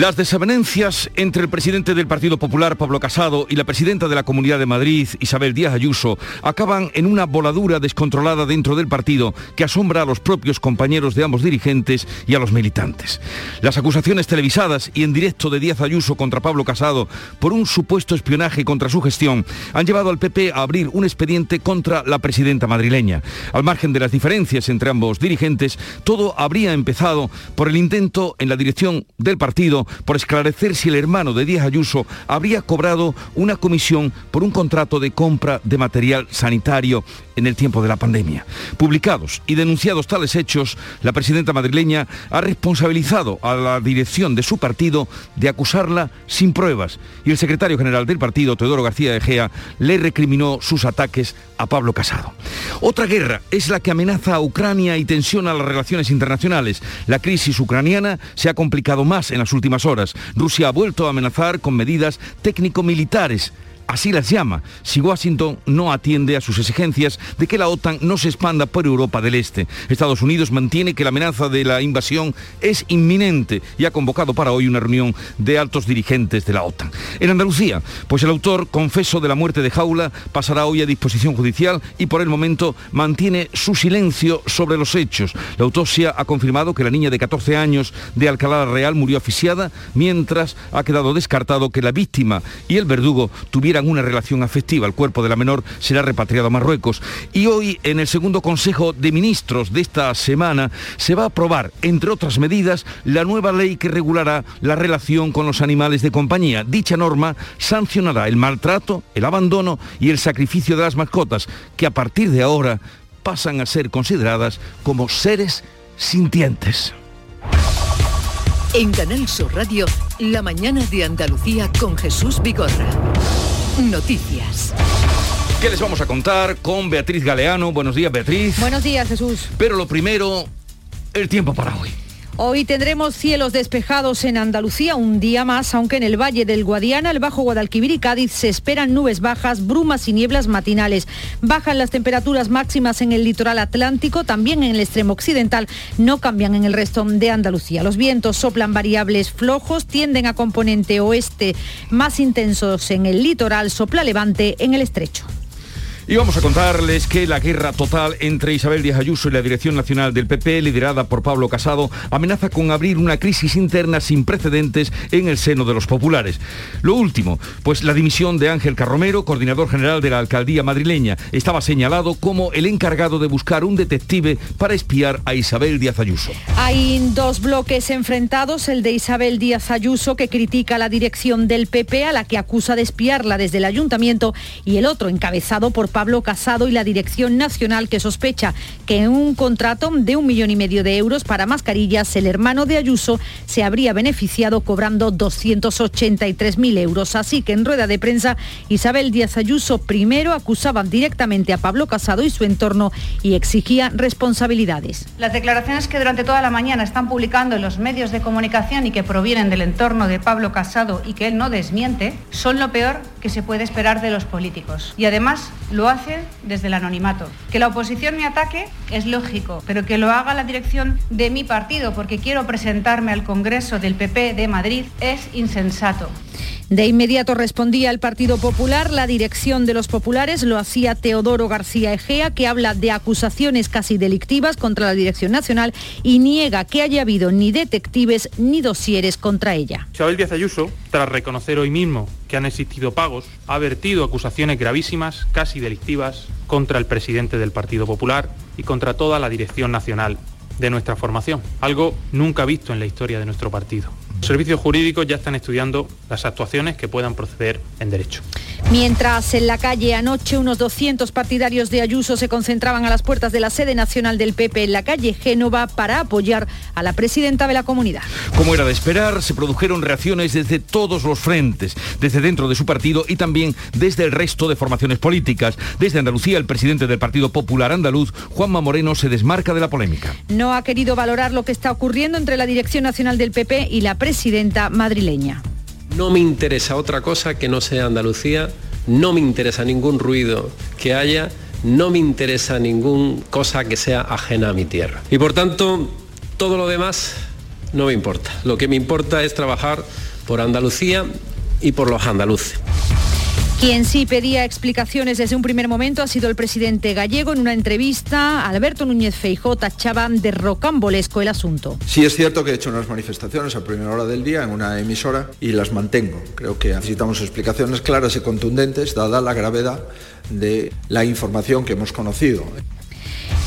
Las desavenencias entre el presidente del Partido Popular, Pablo Casado, y la presidenta de la Comunidad de Madrid, Isabel Díaz Ayuso, acaban en una voladura descontrolada dentro del partido que asombra a los propios compañeros de ambos dirigentes y a los militantes. Las acusaciones televisadas y en directo de Díaz Ayuso contra Pablo Casado por un supuesto espionaje contra su gestión han llevado al PP a abrir un expediente contra la presidenta madrileña. Al margen de las diferencias entre ambos dirigentes, todo habría empezado por el intento en la dirección del partido por esclarecer si el hermano de Díaz Ayuso habría cobrado una comisión por un contrato de compra de material sanitario en el tiempo de la pandemia. Publicados y denunciados tales hechos, la presidenta madrileña ha responsabilizado a la dirección de su partido de acusarla sin pruebas y el secretario general del partido, Teodoro García de Gea, le recriminó sus ataques a Pablo Casado. Otra guerra es la que amenaza a Ucrania y tensiona las relaciones internacionales. La crisis ucraniana se ha complicado más en las últimas horas. Rusia ha vuelto a amenazar con medidas técnico-militares así las llama, si Washington no atiende a sus exigencias de que la OTAN no se expanda por Europa del Este. Estados Unidos mantiene que la amenaza de la invasión es inminente y ha convocado para hoy una reunión de altos dirigentes de la OTAN. En Andalucía, pues el autor confeso de la muerte de Jaula pasará hoy a disposición judicial y por el momento mantiene su silencio sobre los hechos. La autopsia ha confirmado que la niña de 14 años de Alcalá Real murió asfixiada, mientras ha quedado descartado que la víctima y el verdugo tuvieran una relación afectiva. El cuerpo de la menor será repatriado a Marruecos. Y hoy, en el segundo Consejo de Ministros de esta semana, se va a aprobar, entre otras medidas, la nueva ley que regulará la relación con los animales de compañía. Dicha norma sancionará el maltrato, el abandono y el sacrificio de las mascotas, que a partir de ahora pasan a ser consideradas como seres sintientes. En Canal Sur Radio, La mañana de Andalucía con Jesús Vigorra. Noticias. ¿Qué les vamos a contar con Beatriz Galeano? Buenos días, Beatriz. Buenos días, Jesús. Pero lo primero, el tiempo para hoy. Hoy tendremos cielos despejados en Andalucía un día más, aunque en el Valle del Guadiana, el Bajo Guadalquivir y Cádiz se esperan nubes bajas, brumas y nieblas matinales. Bajan las temperaturas máximas en el litoral atlántico, también en el extremo occidental, no cambian en el resto de Andalucía. Los vientos soplan variables flojos, tienden a componente oeste más intensos en el litoral, sopla levante en el estrecho. Y vamos a contarles que la guerra total entre Isabel Díaz Ayuso y la Dirección Nacional del PP, liderada por Pablo Casado, amenaza con abrir una crisis interna sin precedentes en el seno de los populares. Lo último, pues la dimisión de Ángel Carromero, coordinador general de la alcaldía madrileña, estaba señalado como el encargado de buscar un detective para espiar a Isabel Díaz Ayuso. Hay dos bloques enfrentados, el de Isabel Díaz Ayuso, que critica la dirección del PP, a la que acusa de espiarla desde el ayuntamiento, y el otro, encabezado por Casado y la Dirección Nacional que sospecha que en un contrato de un millón y medio de euros para mascarillas el hermano de Ayuso se habría beneficiado cobrando 283.000 euros. Así que en rueda de prensa Isabel Díaz Ayuso primero acusaba directamente a Pablo Casado y su entorno y exigía responsabilidades. Las declaraciones que durante toda la mañana están publicando en los medios de comunicación y que provienen del entorno de Pablo Casado y que él no desmiente son lo peor que se puede esperar de los políticos. Y además lo hace desde el anonimato. Que la oposición me ataque es lógico, pero que lo haga la dirección de mi partido porque quiero presentarme al Congreso del PP de Madrid es insensato. De inmediato respondía el Partido Popular, la dirección de los populares lo hacía Teodoro García Egea, que habla de acusaciones casi delictivas contra la Dirección Nacional y niega que haya habido ni detectives ni dosieres contra ella. Isabel Díaz Ayuso, tras reconocer hoy mismo que han existido pagos, ha vertido acusaciones gravísimas, casi delictivas, contra el presidente del Partido Popular y contra toda la Dirección Nacional de nuestra formación, algo nunca visto en la historia de nuestro partido. Los servicios jurídicos ya están estudiando las actuaciones que puedan proceder en derecho. Mientras en la calle anoche unos 200 partidarios de Ayuso se concentraban a las puertas de la sede nacional del PP en la calle Génova para apoyar a la presidenta de la comunidad. Como era de esperar, se produjeron reacciones desde todos los frentes, desde dentro de su partido y también desde el resto de formaciones políticas. Desde Andalucía, el presidente del Partido Popular Andaluz, Juanma Moreno, se desmarca de la polémica. No ha querido valorar lo que está ocurriendo entre la dirección nacional del PP y la presidenta madrileña. No me interesa otra cosa que no sea Andalucía, no me interesa ningún ruido que haya, no me interesa ninguna cosa que sea ajena a mi tierra. Y por tanto, todo lo demás no me importa. Lo que me importa es trabajar por Andalucía y por los andaluces. Quien sí pedía explicaciones desde un primer momento ha sido el presidente gallego. En una entrevista, Alberto Núñez Feijó tachaba de rocambolesco el asunto. Sí es cierto que he hecho unas manifestaciones a primera hora del día en una emisora y las mantengo. Creo que necesitamos explicaciones claras y contundentes, dada la gravedad de la información que hemos conocido.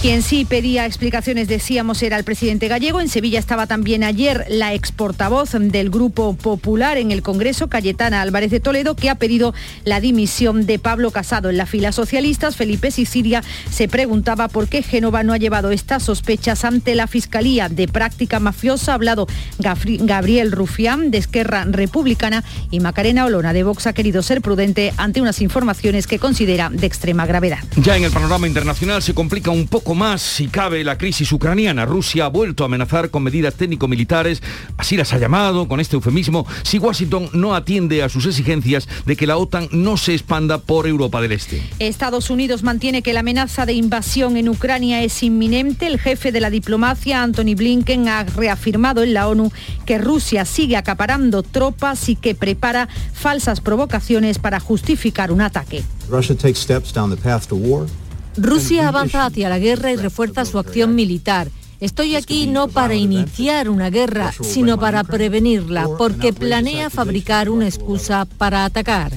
Quien sí pedía explicaciones, decíamos, era el presidente gallego. En Sevilla estaba también ayer la ex portavoz del Grupo Popular en el Congreso, Cayetana Álvarez de Toledo, que ha pedido la dimisión de Pablo Casado. En la fila socialistas, Felipe Sicilia se preguntaba por qué Génova no ha llevado estas sospechas ante la Fiscalía de práctica mafiosa. Ha hablado Gabriel Rufián, de Esquerra Republicana, y Macarena Olona, de Vox, ha querido ser prudente ante unas informaciones que considera de extrema gravedad. Ya en el panorama internacional se complica un poco más, si cabe, la crisis ucraniana. Rusia ha vuelto a amenazar con medidas técnico-militares, así las ha llamado, con este eufemismo, si Washington no atiende a sus exigencias de que la OTAN no se expanda por Europa del Este. Estados Unidos mantiene que la amenaza de invasión en Ucrania es inminente. El jefe de la diplomacia, Anthony Blinken, ha reafirmado en la ONU que Rusia sigue acaparando tropas y que prepara falsas provocaciones para justificar un ataque. Rusia avanza hacia la guerra y refuerza su acción militar. Estoy aquí no para iniciar una guerra, sino para prevenirla, porque planea fabricar una excusa para atacar.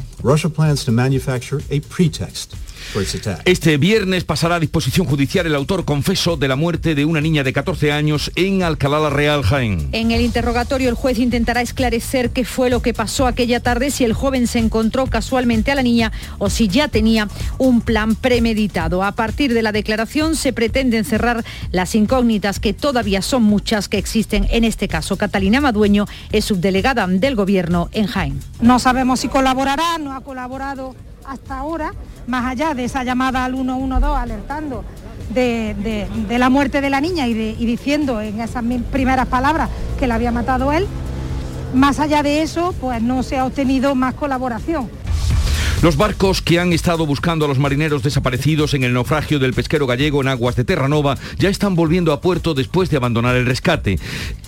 Este viernes pasará a disposición judicial el autor confeso de la muerte de una niña de 14 años en Alcalá la Real, Jaén. En el interrogatorio el juez intentará esclarecer qué fue lo que pasó aquella tarde, si el joven se encontró casualmente a la niña o si ya tenía un plan premeditado. A partir de la declaración se pretenden cerrar las incógnitas que todavía son muchas que existen en este caso. Catalina Madueño es subdelegada del Gobierno en Jaén. No sabemos si colaborará, no ha colaborado hasta ahora, más allá de esa llamada al 112 alertando de, la muerte de la niña y, y diciendo en esas primeras palabras que la había matado él, más allá de eso, pues no se ha obtenido más colaboración. Los barcos que han estado buscando a los marineros desaparecidos en el naufragio del pesquero gallego en aguas de Terranova ya están volviendo a puerto después de abandonar el rescate.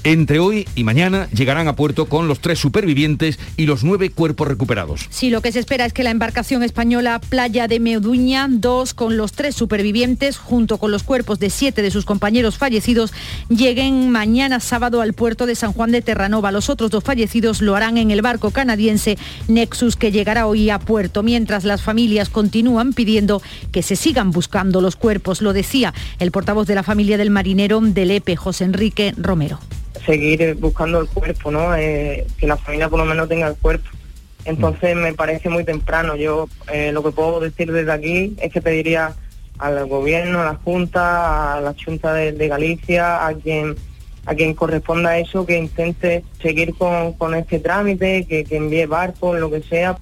Entre hoy y mañana llegarán a puerto con los tres supervivientes y los nueve cuerpos recuperados. Sí, lo que se espera es que la embarcación española Playa de Meuduña, dos con los tres supervivientes, junto con los cuerpos de siete de sus compañeros fallecidos, lleguen mañana sábado al puerto de San Juan de Terranova. Los otros dos fallecidos lo harán en el barco canadiense Nexus que llegará hoy a puerto mientras las familias continúan pidiendo que se sigan buscando los cuerpos. Lo decía el portavoz de la familia del marinero del EPE, José Enrique Romero. Seguir buscando el cuerpo, ¿no? Eh, que la familia por lo menos tenga el cuerpo. Entonces me parece muy temprano. Yo eh, lo que puedo decir desde aquí es que pediría al gobierno, a la Junta, a la Junta de, Galicia, a quien a quien corresponda eso, que intente seguir con, este trámite, que, que envíe barcos, lo que sea,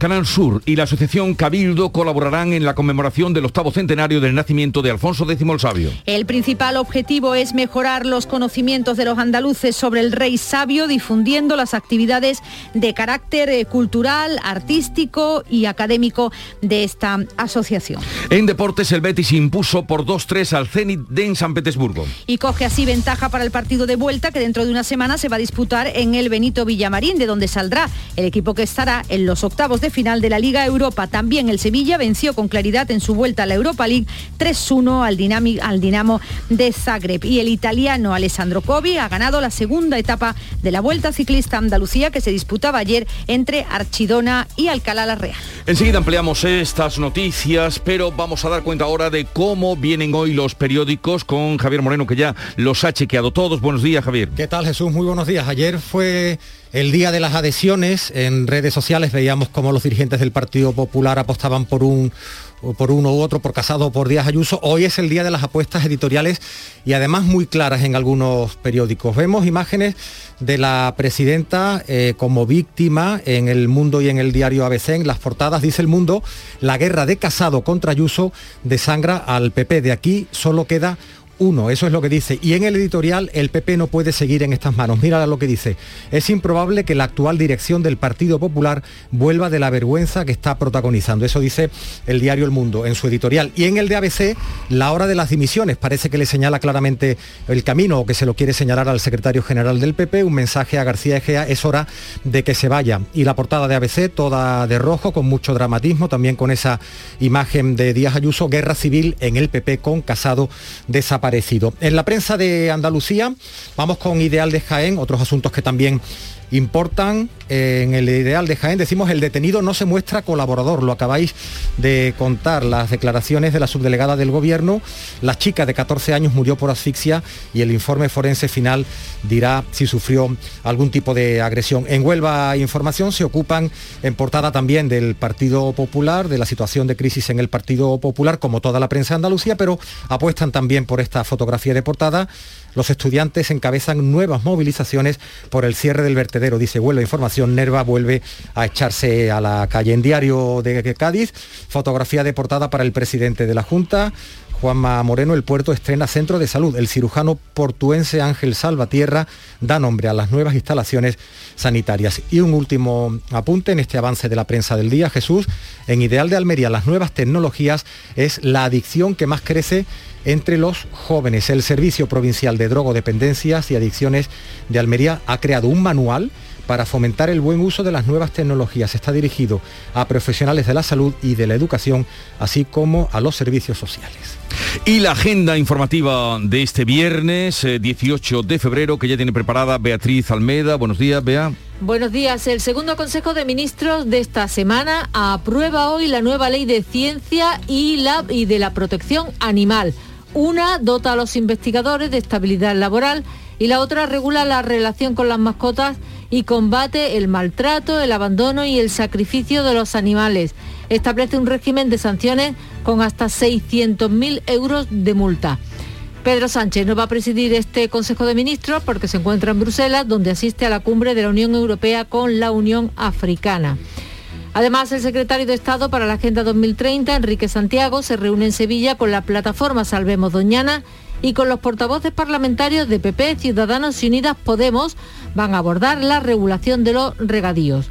Canal Sur y la Asociación Cabildo colaborarán en la conmemoración del octavo centenario del nacimiento de Alfonso X el Sabio. El principal objetivo es mejorar los conocimientos de los andaluces sobre el rey sabio, difundiendo las actividades de carácter eh, cultural, artístico y académico de esta asociación. En deportes, el Betis impuso por 2-3 al Zenit de San Petersburgo. Y coge así ventaja para el partido de vuelta que dentro de una semana se va a disputar en el Benito Villamarín, de donde saldrá el equipo que estará en los octavos de final de la Liga Europa. También el Sevilla venció con claridad en su vuelta a la Europa League 3-1 al, al Dinamo de Zagreb. Y el italiano Alessandro Covi ha ganado la segunda etapa de la Vuelta Ciclista Andalucía que se disputaba ayer entre Archidona y Alcalá la Real. Enseguida ampliamos estas noticias, pero vamos a dar cuenta ahora de cómo vienen hoy los periódicos con Javier Moreno, que ya los ha chequeado todos. Buenos días, Javier. ¿Qué tal, Jesús? Muy buenos días. Ayer fue el día de las adhesiones, en redes sociales veíamos cómo los dirigentes del Partido Popular apostaban por un por uno u otro, por Casado o por Díaz Ayuso. Hoy es el día de las apuestas editoriales y además muy claras en algunos periódicos. Vemos imágenes de la presidenta eh, como víctima en el mundo y en el diario ABC, en las portadas, dice el mundo, la guerra de Casado contra Ayuso desangra al PP. De aquí solo queda uno, eso es lo que dice. Y en el editorial el PP no puede seguir en estas manos. Mira lo que dice. Es improbable que la actual dirección del Partido Popular vuelva de la vergüenza que está protagonizando. Eso dice el diario El Mundo en su editorial. Y en el de ABC, la hora de las dimisiones. Parece que le señala claramente el camino o que se lo quiere señalar al secretario general del PP. Un mensaje a García Egea. Es hora de que se vaya. Y la portada de ABC, toda de rojo, con mucho dramatismo, también con esa imagen de Díaz Ayuso, guerra civil en el PP con Casado desaparecido en la prensa de Andalucía, vamos con Ideal de Jaén, otros asuntos que también importan. En el ideal de Jaén decimos el detenido no se muestra colaborador. Lo acabáis de contar, las declaraciones de la subdelegada del gobierno. La chica de 14 años murió por asfixia y el informe forense final dirá si sufrió algún tipo de agresión. En Huelva Información se ocupan en portada también del Partido Popular, de la situación de crisis en el Partido Popular, como toda la prensa de Andalucía, pero apuestan también por esta fotografía de portada los estudiantes encabezan nuevas movilizaciones por el cierre del vertedero. Dice Huelva Información, Nerva vuelve a echarse a la calle. En diario de Cádiz, fotografía de portada para el presidente de la Junta. Juanma Moreno, el puerto estrena centro de salud. El cirujano portuense Ángel Salvatierra da nombre a las nuevas instalaciones sanitarias. Y un último apunte en este avance de la prensa del día, Jesús. En Ideal de Almería, las nuevas tecnologías es la adicción que más crece entre los jóvenes. El Servicio Provincial de Drogodependencias y Adicciones de Almería ha creado un manual para fomentar el buen uso de las nuevas tecnologías. Está dirigido a profesionales de la salud y de la educación, así como a los servicios sociales. Y la agenda informativa de este viernes 18 eh, de febrero que ya tiene preparada Beatriz Almeda. Buenos días, Bea. Buenos días. El segundo Consejo de Ministros de esta semana aprueba hoy la nueva ley de ciencia y, la, y de la protección animal. Una dota a los investigadores de estabilidad laboral y la otra regula la relación con las mascotas y combate el maltrato, el abandono y el sacrificio de los animales. Establece un régimen de sanciones con hasta 600.000 euros de multa. Pedro Sánchez no va a presidir este Consejo de Ministros porque se encuentra en Bruselas, donde asiste a la cumbre de la Unión Europea con la Unión Africana. Además, el secretario de Estado para la Agenda 2030, Enrique Santiago, se reúne en Sevilla con la plataforma Salvemos Doñana y con los portavoces parlamentarios de PP, Ciudadanos y Unidas Podemos van a abordar la regulación de los regadíos.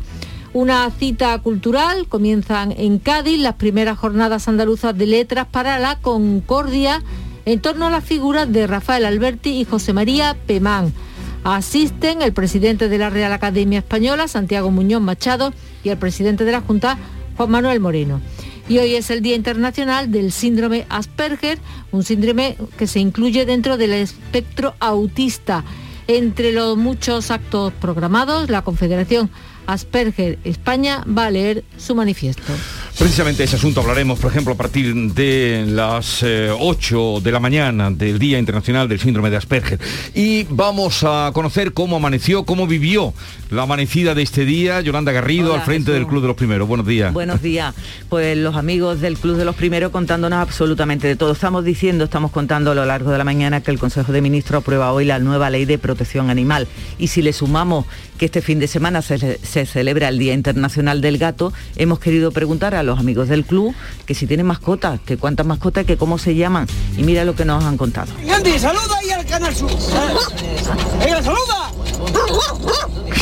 Una cita cultural, comienzan en Cádiz las primeras jornadas andaluzas de letras para la concordia en torno a las figuras de Rafael Alberti y José María Pemán. Asisten el presidente de la Real Academia Española, Santiago Muñoz Machado, y el presidente de la Junta, Juan Manuel Moreno. Y hoy es el Día Internacional del Síndrome Asperger, un síndrome que se incluye dentro del espectro autista. Entre los muchos actos programados, la Confederación Asperger España va a leer su manifiesto. Precisamente ese asunto hablaremos, por ejemplo, a partir de las 8 eh, de la mañana del Día Internacional del Síndrome de Asperger. Y vamos a conocer cómo amaneció, cómo vivió la amanecida de este día. Yolanda Garrido, al frente del Club de los Primeros. Buenos días. Buenos días. Pues los amigos del Club de los Primeros contándonos absolutamente de todo. Estamos diciendo, estamos contando a lo largo de la mañana que el Consejo de Ministros aprueba hoy la nueva ley de protección animal. Y si le sumamos que este fin de semana se, se celebra el Día Internacional del Gato, hemos querido preguntar a los amigos del club que si tienen mascotas, que cuántas mascotas, que cómo se llaman. Y mira lo que nos han contado. Gandhi, saluda ahí al Canal Sur. ¡Venga, saluda!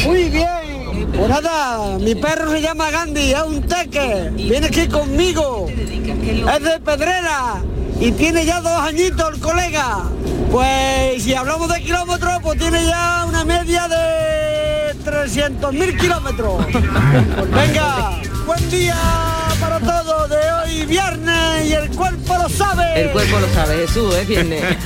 Muy bien. Pues nada, mi perro se llama Gandhi, es un teque. Viene aquí conmigo. Es de Pedrera y tiene ya dos añitos el colega. Pues si hablamos de kilómetros, pues tiene ya una media de 300.000 kilómetros. Venga, buen día para todo de hoy viernes y el cuerpo lo sabe. El cuerpo lo sabe, Jesús, es viernes.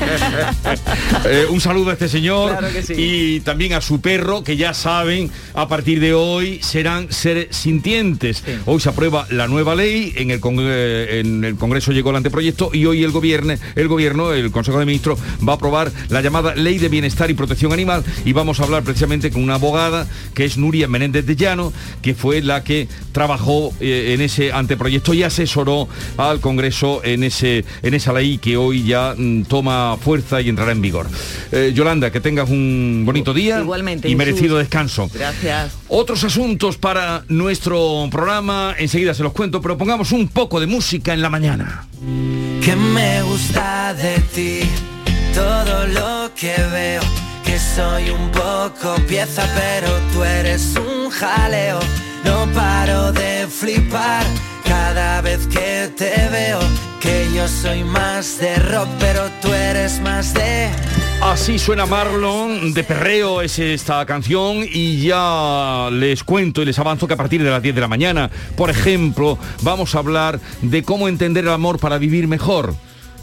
Eh, un saludo a este señor y también a su perro, que ya saben, a partir de hoy serán seres sintientes. Hoy se aprueba la nueva ley, en el, en el Congreso llegó el anteproyecto y hoy el gobierno, el gobierno, el Consejo de Ministros, va a aprobar la llamada Ley de Bienestar y Protección Animal y vamos a hablar precisamente con una abogada que es Nuria Menéndez de Llano, que fue la que trabajó eh, en ese anteproyecto y asesoró al Congreso en, ese, en esa ley que hoy ya mm, toma fuerza y entrará en vigor. Eh, Yolanda, que tengas un bonito día Igualmente, y merecido descanso. Gracias. Otros asuntos para nuestro programa, enseguida se los cuento, pero pongamos un poco de música en la mañana. Que me gusta de ti, todo lo que veo, que soy un poco pieza, pero tú eres un jaleo, no paro de flipar cada vez que te veo, que yo soy más de rock, pero tú eres más de... Así suena Marlon, de perreo es esta canción y ya les cuento y les avanzo que a partir de las 10 de la mañana, por ejemplo, vamos a hablar de cómo entender el amor para vivir mejor.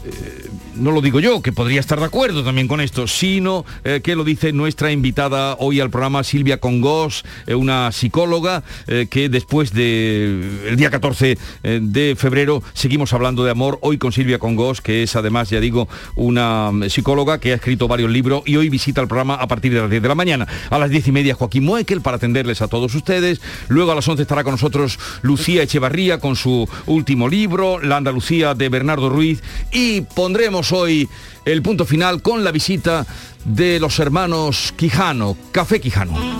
Eh, no lo digo yo, que podría estar de acuerdo también con esto, sino eh, que lo dice nuestra invitada hoy al programa, Silvia Congos, eh, una psicóloga eh, que después del día 14 de febrero seguimos hablando de amor, hoy con Silvia Congos, que es además, ya digo, una mm, psicóloga que ha escrito varios libros y hoy visita el programa a partir de las 10 de la mañana. A las 10 y media Joaquín Moekel para atenderles a todos ustedes. Luego a las 11 estará con nosotros Lucía Echevarría con su último libro, La Andalucía de Bernardo Ruiz y pondremos hoy el punto final con la visita de los hermanos Quijano, Café Quijano.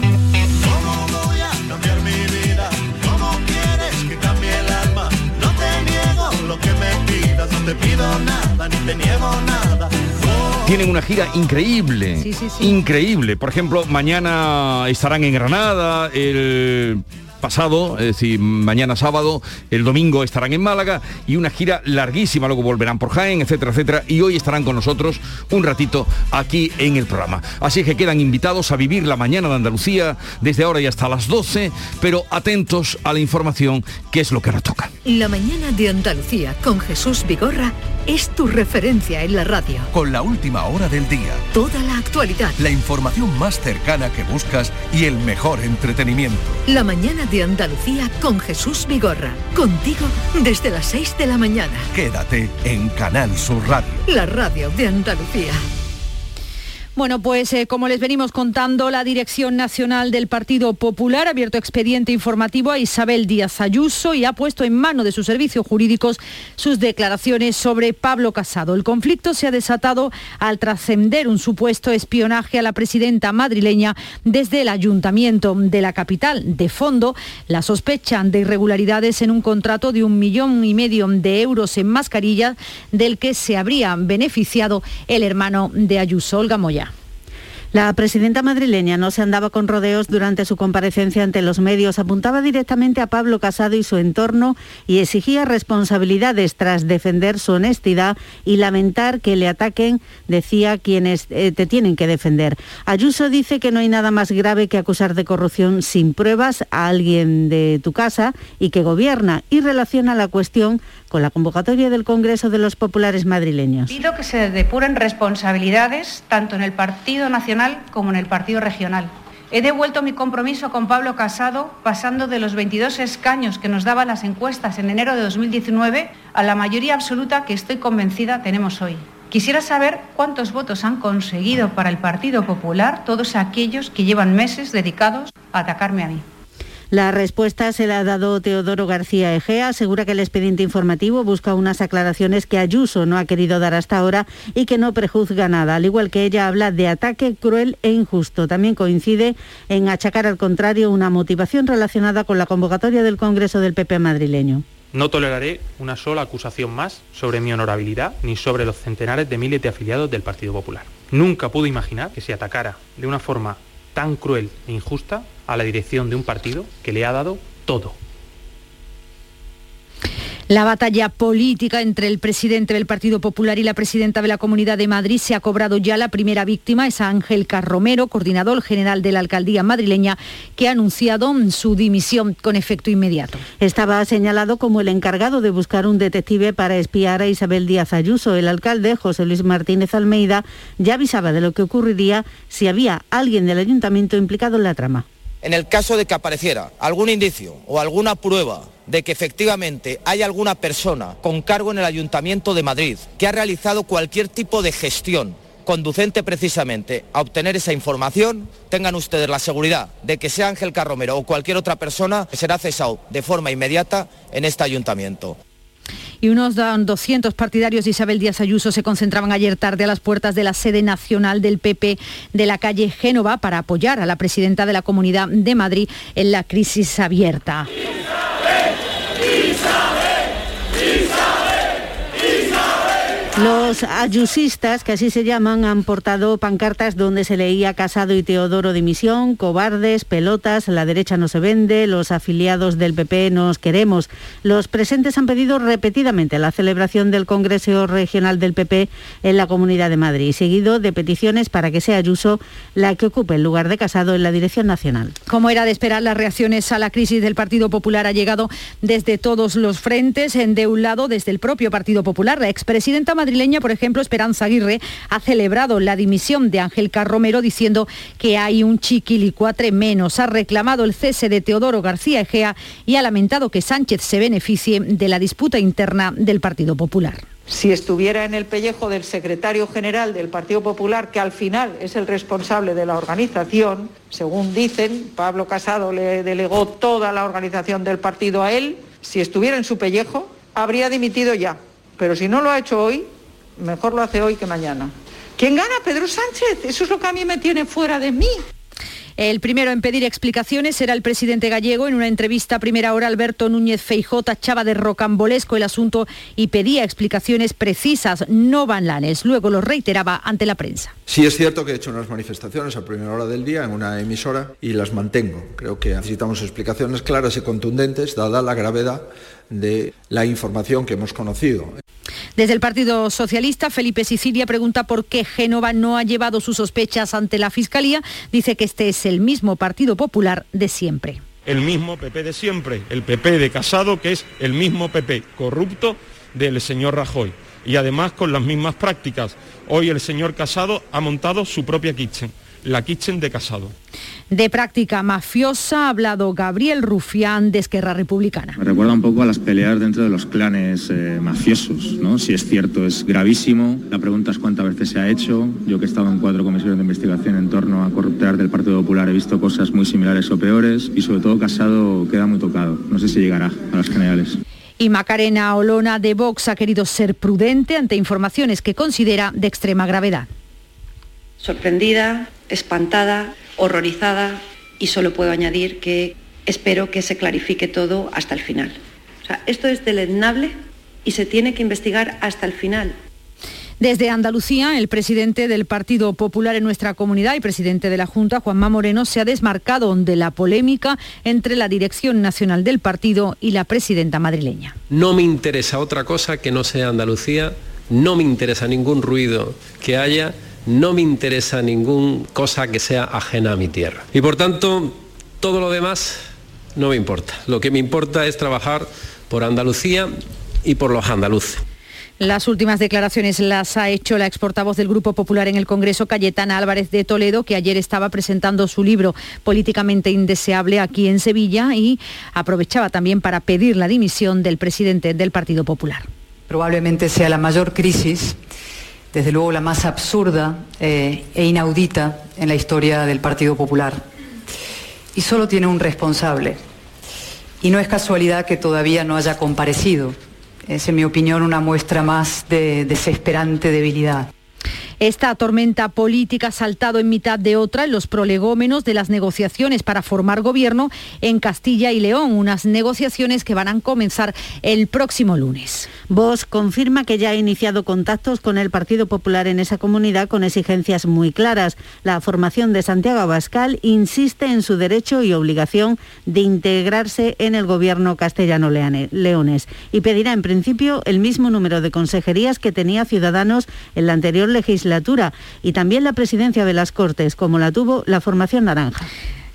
Tienen una gira increíble, increíble. Por ejemplo, mañana estarán en Granada, el pasado, es decir, mañana sábado, el domingo estarán en Málaga y una gira larguísima, luego volverán por Jaén, etcétera, etcétera, y hoy estarán con nosotros un ratito aquí en el programa. Así que quedan invitados a vivir la mañana de Andalucía desde ahora y hasta las 12, pero atentos a la información que es lo que ahora toca. La mañana de Andalucía con Jesús Vigorra es tu referencia en la radio. Con la última hora del día. Toda la actualidad. La información más cercana que buscas y el mejor entretenimiento. La mañana de Andalucía con Jesús Vigorra. Contigo desde las 6 de la mañana. Quédate en Canal Sur Radio. La radio de Andalucía. Bueno, pues eh, como les venimos contando, la Dirección Nacional del Partido Popular ha abierto expediente informativo a Isabel Díaz Ayuso y ha puesto en mano de sus servicios jurídicos sus declaraciones sobre Pablo Casado. El conflicto se ha desatado al trascender un supuesto espionaje a la presidenta madrileña desde el ayuntamiento de la capital. De fondo, la sospechan de irregularidades en un contrato de un millón y medio de euros en mascarillas del que se habría beneficiado el hermano de Ayuso, Olga Moya. La presidenta madrileña no se andaba con rodeos durante su comparecencia ante los medios, apuntaba directamente a Pablo Casado y su entorno y exigía responsabilidades tras defender su honestidad y lamentar que le ataquen, decía, quienes eh, te tienen que defender. Ayuso dice que no hay nada más grave que acusar de corrupción sin pruebas a alguien de tu casa y que gobierna y relaciona la cuestión con la convocatoria del Congreso de los Populares madrileños. Pido que se depuren responsabilidades tanto en el Partido Nacional como en el Partido Regional. He devuelto mi compromiso con Pablo Casado pasando de los 22 escaños que nos daban las encuestas en enero de 2019 a la mayoría absoluta que estoy convencida tenemos hoy. Quisiera saber cuántos votos han conseguido para el Partido Popular todos aquellos que llevan meses dedicados a atacarme a mí. La respuesta se la ha dado Teodoro García Egea. Asegura que el expediente informativo busca unas aclaraciones que Ayuso no ha querido dar hasta ahora y que no prejuzga nada. Al igual que ella habla de ataque cruel e injusto. También coincide en achacar al contrario una motivación relacionada con la convocatoria del Congreso del PP madrileño. No toleraré una sola acusación más sobre mi honorabilidad ni sobre los centenares de miles de afiliados del Partido Popular. Nunca pude imaginar que se atacara de una forma tan cruel e injusta a la dirección de un partido que le ha dado todo. La batalla política entre el presidente del Partido Popular y la presidenta de la Comunidad de Madrid se ha cobrado ya la primera víctima, es Ángel Carromero, coordinador general de la alcaldía madrileña, que ha anunciado su dimisión con efecto inmediato. Estaba señalado como el encargado de buscar un detective para espiar a Isabel Díaz Ayuso. El alcalde, José Luis Martínez Almeida, ya avisaba de lo que ocurriría si había alguien del ayuntamiento implicado en la trama. En el caso de que apareciera algún indicio o alguna prueba de que efectivamente hay alguna persona con cargo en el Ayuntamiento de Madrid que ha realizado cualquier tipo de gestión conducente precisamente a obtener esa información, tengan ustedes la seguridad de que sea Ángel Carromero o cualquier otra persona será cesado de forma inmediata en este ayuntamiento y unos 200 partidarios de Isabel Díaz Ayuso se concentraban ayer tarde a las puertas de la sede nacional del PP de la calle Génova para apoyar a la presidenta de la Comunidad de Madrid en la crisis abierta. Los ayusistas, que así se llaman, han portado pancartas donde se leía Casado y Teodoro dimisión, cobardes, pelotas, la derecha no se vende, los afiliados del PP nos queremos. Los presentes han pedido repetidamente la celebración del Congreso Regional del PP en la Comunidad de Madrid, seguido de peticiones para que sea Ayuso la que ocupe el lugar de Casado en la dirección nacional. Como era de esperar, las reacciones a la crisis del Partido Popular ha llegado desde todos los frentes. De un lado, desde el propio Partido Popular, la expresidenta Madrid por ejemplo, Esperanza Aguirre, ha celebrado la dimisión de Ángel Carromero diciendo que hay un chiquilicuatre menos. Ha reclamado el cese de Teodoro García Egea y ha lamentado que Sánchez se beneficie de la disputa interna del Partido Popular. Si estuviera en el pellejo del secretario general del Partido Popular, que al final es el responsable de la organización, según dicen, Pablo Casado le delegó toda la organización del partido a él, si estuviera en su pellejo, habría dimitido ya. Pero si no lo ha hecho hoy, mejor lo hace hoy que mañana. ¿Quién gana? Pedro Sánchez. Eso es lo que a mí me tiene fuera de mí. El primero en pedir explicaciones será el presidente gallego. En una entrevista a primera hora, Alberto Núñez Feijó tachaba de rocambolesco el asunto y pedía explicaciones precisas, no banlanes. Luego lo reiteraba ante la prensa. Sí es cierto que he hecho unas manifestaciones a primera hora del día en una emisora y las mantengo. Creo que necesitamos explicaciones claras y contundentes, dada la gravedad de la información que hemos conocido. Desde el Partido Socialista, Felipe Sicilia pregunta por qué Génova no ha llevado sus sospechas ante la Fiscalía. Dice que este es el mismo Partido Popular de siempre. El mismo PP de siempre, el PP de Casado, que es el mismo PP corrupto del señor Rajoy. Y además con las mismas prácticas. Hoy el señor Casado ha montado su propia kitchen la Kitchen de Casado. De práctica mafiosa ha hablado Gabriel Rufián de Esquerra Republicana. Me recuerda un poco a las peleas dentro de los clanes eh, mafiosos, ¿no? Si es cierto, es gravísimo. La pregunta es cuántas veces se ha hecho. Yo que he estado en cuatro comisiones de investigación en torno a corruptear del Partido Popular he visto cosas muy similares o peores y sobre todo Casado queda muy tocado. No sé si llegará a las generales. Y Macarena Olona de Vox ha querido ser prudente ante informaciones que considera de extrema gravedad. Sorprendida, espantada, horrorizada y solo puedo añadir que espero que se clarifique todo hasta el final. esto es deleznable y se tiene que investigar hasta el final. Desde Andalucía, el presidente del Partido Popular en nuestra comunidad y presidente de la Junta, Juanma Moreno, se ha desmarcado de la polémica entre la dirección nacional del partido y la presidenta madrileña. No me interesa otra cosa que no sea Andalucía, no me interesa ningún ruido que haya no me interesa ninguna cosa que sea ajena a mi tierra. Y por tanto, todo lo demás no me importa. Lo que me importa es trabajar por Andalucía y por los andaluces. Las últimas declaraciones las ha hecho la ex portavoz del Grupo Popular en el Congreso, Cayetana Álvarez de Toledo, que ayer estaba presentando su libro Políticamente Indeseable aquí en Sevilla y aprovechaba también para pedir la dimisión del presidente del Partido Popular. Probablemente sea la mayor crisis desde luego la más absurda eh, e inaudita en la historia del Partido Popular. Y solo tiene un responsable. Y no es casualidad que todavía no haya comparecido. Es, en mi opinión, una muestra más de desesperante debilidad. Esta tormenta política ha saltado en mitad de otra en los prolegómenos de las negociaciones para formar gobierno en Castilla y León, unas negociaciones que van a comenzar el próximo lunes. Vox confirma que ya ha iniciado contactos con el Partido Popular en esa comunidad con exigencias muy claras. La formación de Santiago Abascal insiste en su derecho y obligación de integrarse en el gobierno castellano-leones y pedirá en principio el mismo número de consejerías que tenía Ciudadanos en la anterior legislatura y también la presidencia de las Cortes, como la tuvo la formación naranja.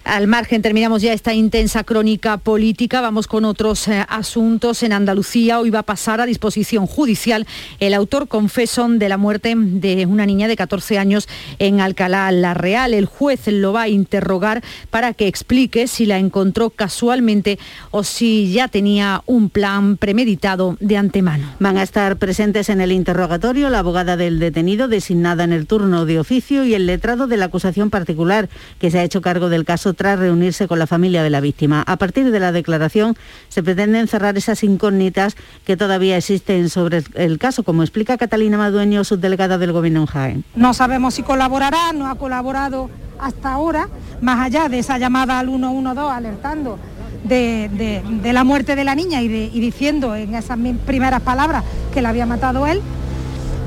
Al margen, terminamos ya esta intensa crónica política. Vamos con otros eh, asuntos. En Andalucía hoy va a pasar a disposición judicial el autor confeso de la muerte de una niña de 14 años en Alcalá la Real. El juez lo va a interrogar para que explique si la encontró casualmente o si ya tenía un plan premeditado de antemano. Van a estar presentes en el interrogatorio la abogada del detenido designada en el turno de oficio y el letrado de la acusación particular que se ha hecho cargo del caso tras reunirse con la familia de la víctima. A partir de la declaración se pretenden cerrar esas incógnitas que todavía existen sobre el caso, como explica Catalina Madueño, subdelegada del Gobierno en Jaén. No sabemos si colaborará, no ha colaborado hasta ahora, más allá de esa llamada al 112 alertando de, la muerte de la niña y diciendo en esas primeras palabras que la había matado él.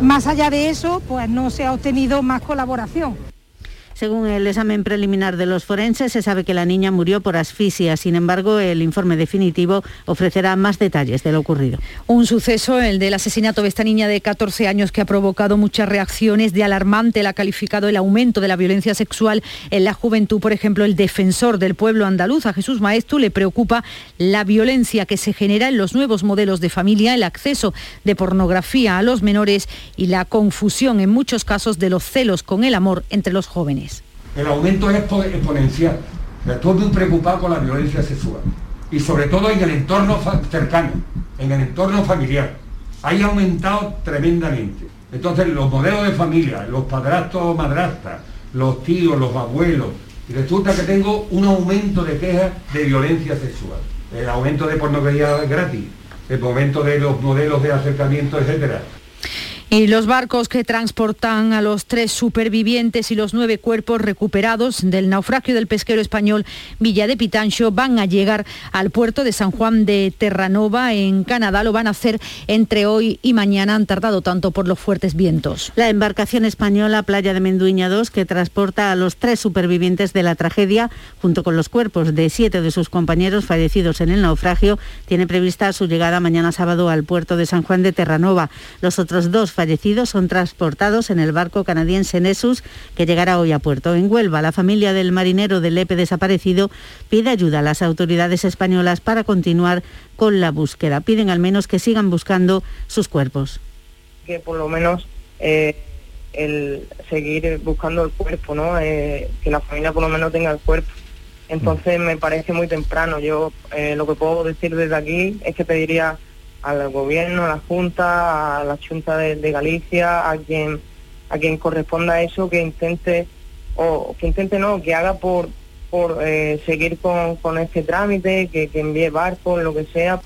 Más allá de eso, pues no se ha obtenido más colaboración. Según el examen preliminar de los forenses, se sabe que la niña murió por asfixia. Sin embargo, el informe definitivo ofrecerá más detalles de lo ocurrido. Un suceso, el del asesinato de esta niña de 14 años, que ha provocado muchas reacciones de alarmante. La ha calificado el aumento de la violencia sexual en la juventud. Por ejemplo, el defensor del pueblo andaluz, a Jesús Maestu, le preocupa la violencia que se genera en los nuevos modelos de familia, el acceso de pornografía a los menores y la confusión en muchos casos de los celos con el amor entre los jóvenes el aumento es exponencial. Estoy muy preocupado con la violencia sexual y sobre todo en el entorno cercano, en el entorno familiar. Ha aumentado tremendamente. Entonces los modelos de familia, los padrastros o madrastas, los tíos, los abuelos, y resulta que tengo un aumento de quejas de violencia sexual, el aumento de pornografía gratis, el aumento de los modelos de acercamiento, etcétera. Y los barcos que transportan a los tres supervivientes y los nueve cuerpos recuperados del naufragio del pesquero español Villa de Pitancho van a llegar al puerto de San Juan de Terranova en Canadá. Lo van a hacer entre hoy y mañana. Han tardado tanto por los fuertes vientos. La embarcación española Playa de Menduiña 2, que transporta a los tres supervivientes de la tragedia, junto con los cuerpos de siete de sus compañeros fallecidos en el naufragio, tiene prevista su llegada mañana sábado al puerto de San Juan de Terranova. Los otros dos fallecidos son transportados en el barco canadiense Nessus que llegará hoy a puerto. En Huelva, la familia del marinero del Lepe desaparecido pide ayuda a las autoridades españolas para continuar con la búsqueda. Piden al menos que sigan buscando sus cuerpos. Que por lo menos eh, el seguir buscando el cuerpo, ¿no? Eh, que la familia por lo menos tenga el cuerpo. Entonces me parece muy temprano. Yo eh, lo que puedo decir desde aquí es que pediría al gobierno, a la Junta, a la Junta de, Galicia, a quien a quien corresponda eso, que intente, o que intente no, que haga por, por eh, seguir con, este trámite, que, que envíe barcos, lo que sea.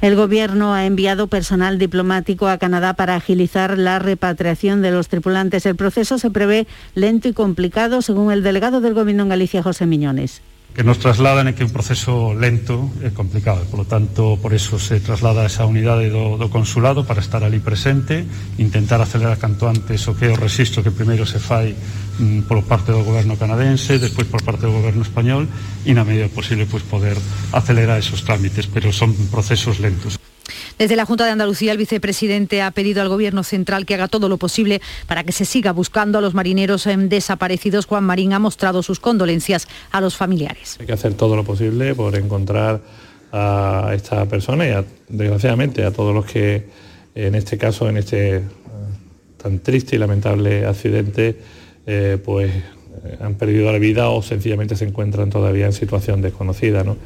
El Gobierno ha enviado personal diplomático a Canadá para agilizar la repatriación de los tripulantes. El proceso se prevé lento y complicado, según el delegado del Gobierno en Galicia, José Miñones que nos trasladan é que un proceso lento e complicado. Por lo tanto, por eso se traslada esa unidade do, do consulado para estar ali presente, intentar acelerar canto antes o que é o que primeiro se fai mm, por parte do goberno canadense, despois por parte do goberno español e na medida posible pues, poder acelerar esos trámites, pero son procesos lentos. Desde la Junta de Andalucía, el vicepresidente ha pedido al Gobierno central que haga todo lo posible para que se siga buscando a los marineros em, desaparecidos. Juan Marín ha mostrado sus condolencias a los familiares. Hay que hacer todo lo posible por encontrar a esta persona y, desgraciadamente, a todos los que, en este caso, en este eh, tan triste y lamentable accidente, eh, pues eh, han perdido la vida o sencillamente se encuentran todavía en situación desconocida. ¿no?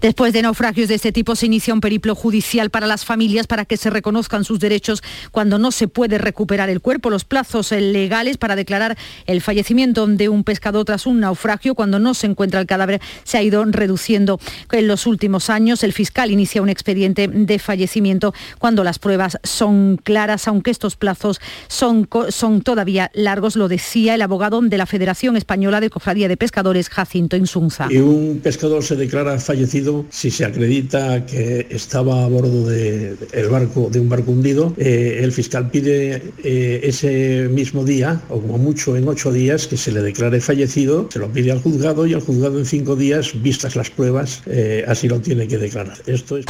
Después de naufragios de este tipo se inicia un periplo judicial para las familias para que se reconozcan sus derechos cuando no se puede recuperar el cuerpo. Los plazos legales para declarar el fallecimiento de un pescador tras un naufragio cuando no se encuentra el cadáver se ha ido reduciendo en los últimos años. El fiscal inicia un expediente de fallecimiento cuando las pruebas son claras, aunque estos plazos son, son todavía largos, lo decía el abogado de la Federación Española de Cofradía de Pescadores, Jacinto Insunza. Y un pescador se declara fallecido si se acredita que estaba a bordo de, el barco, de un barco hundido. Eh, el fiscal pide eh, ese mismo día, o como mucho en ocho días, que se le declare fallecido, se lo pide al juzgado y el juzgado en cinco días, vistas las pruebas, eh, así lo tiene que declarar. Esto es...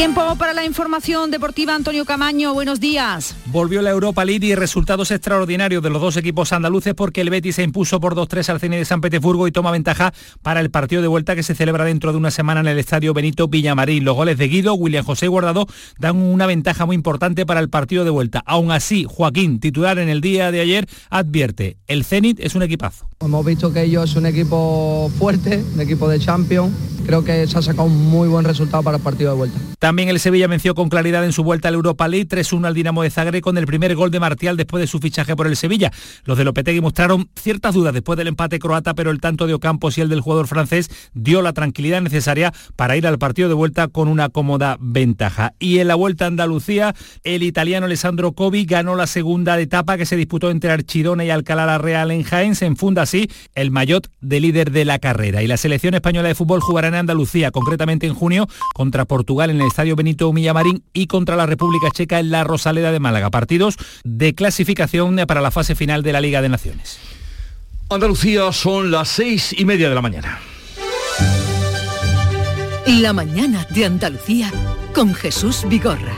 Tiempo para la información deportiva. Antonio Camaño, buenos días. Volvió la Europa League y resultados extraordinarios de los dos equipos andaluces porque el Betis se impuso por 2-3 al Cine de San Petersburgo y toma ventaja para el partido de vuelta que se celebra dentro de una semana en el Estadio Benito Villamarín. Los goles de Guido, William José Guardado dan una ventaja muy importante para el partido de vuelta. Aún así, Joaquín, titular en el día de ayer, advierte, el Zenit es un equipazo. Hemos visto que ellos es un equipo fuerte, un equipo de Champions. Creo que se ha sacado un muy buen resultado para el partido de vuelta. También el Sevilla venció con claridad en su vuelta al Europa League 3-1 al Dinamo de Zagreb con el primer gol de Martial después de su fichaje por el Sevilla. Los de Lopetegui mostraron ciertas dudas después del empate croata, pero el tanto de Ocampos y el del jugador francés dio la tranquilidad necesaria para ir al partido de vuelta con una cómoda ventaja. Y en la vuelta a Andalucía, el italiano Alessandro Covi ganó la segunda etapa que se disputó entre Archidona y Alcalá la Real en Jaén. Se enfunda así el maillot de líder de la carrera. Y la selección española de fútbol jugará en Andalucía, concretamente en junio, contra Portugal en el Estadio Benito Villamarín y contra la República Checa en la Rosaleda de Málaga. Partidos de clasificación para la fase final de la Liga de Naciones. Andalucía son las seis y media de la mañana. La mañana de Andalucía con Jesús Vigorra.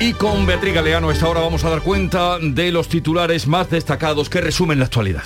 Y con Beatriz Galeano, a esta hora vamos a dar cuenta de los titulares más destacados que resumen la actualidad.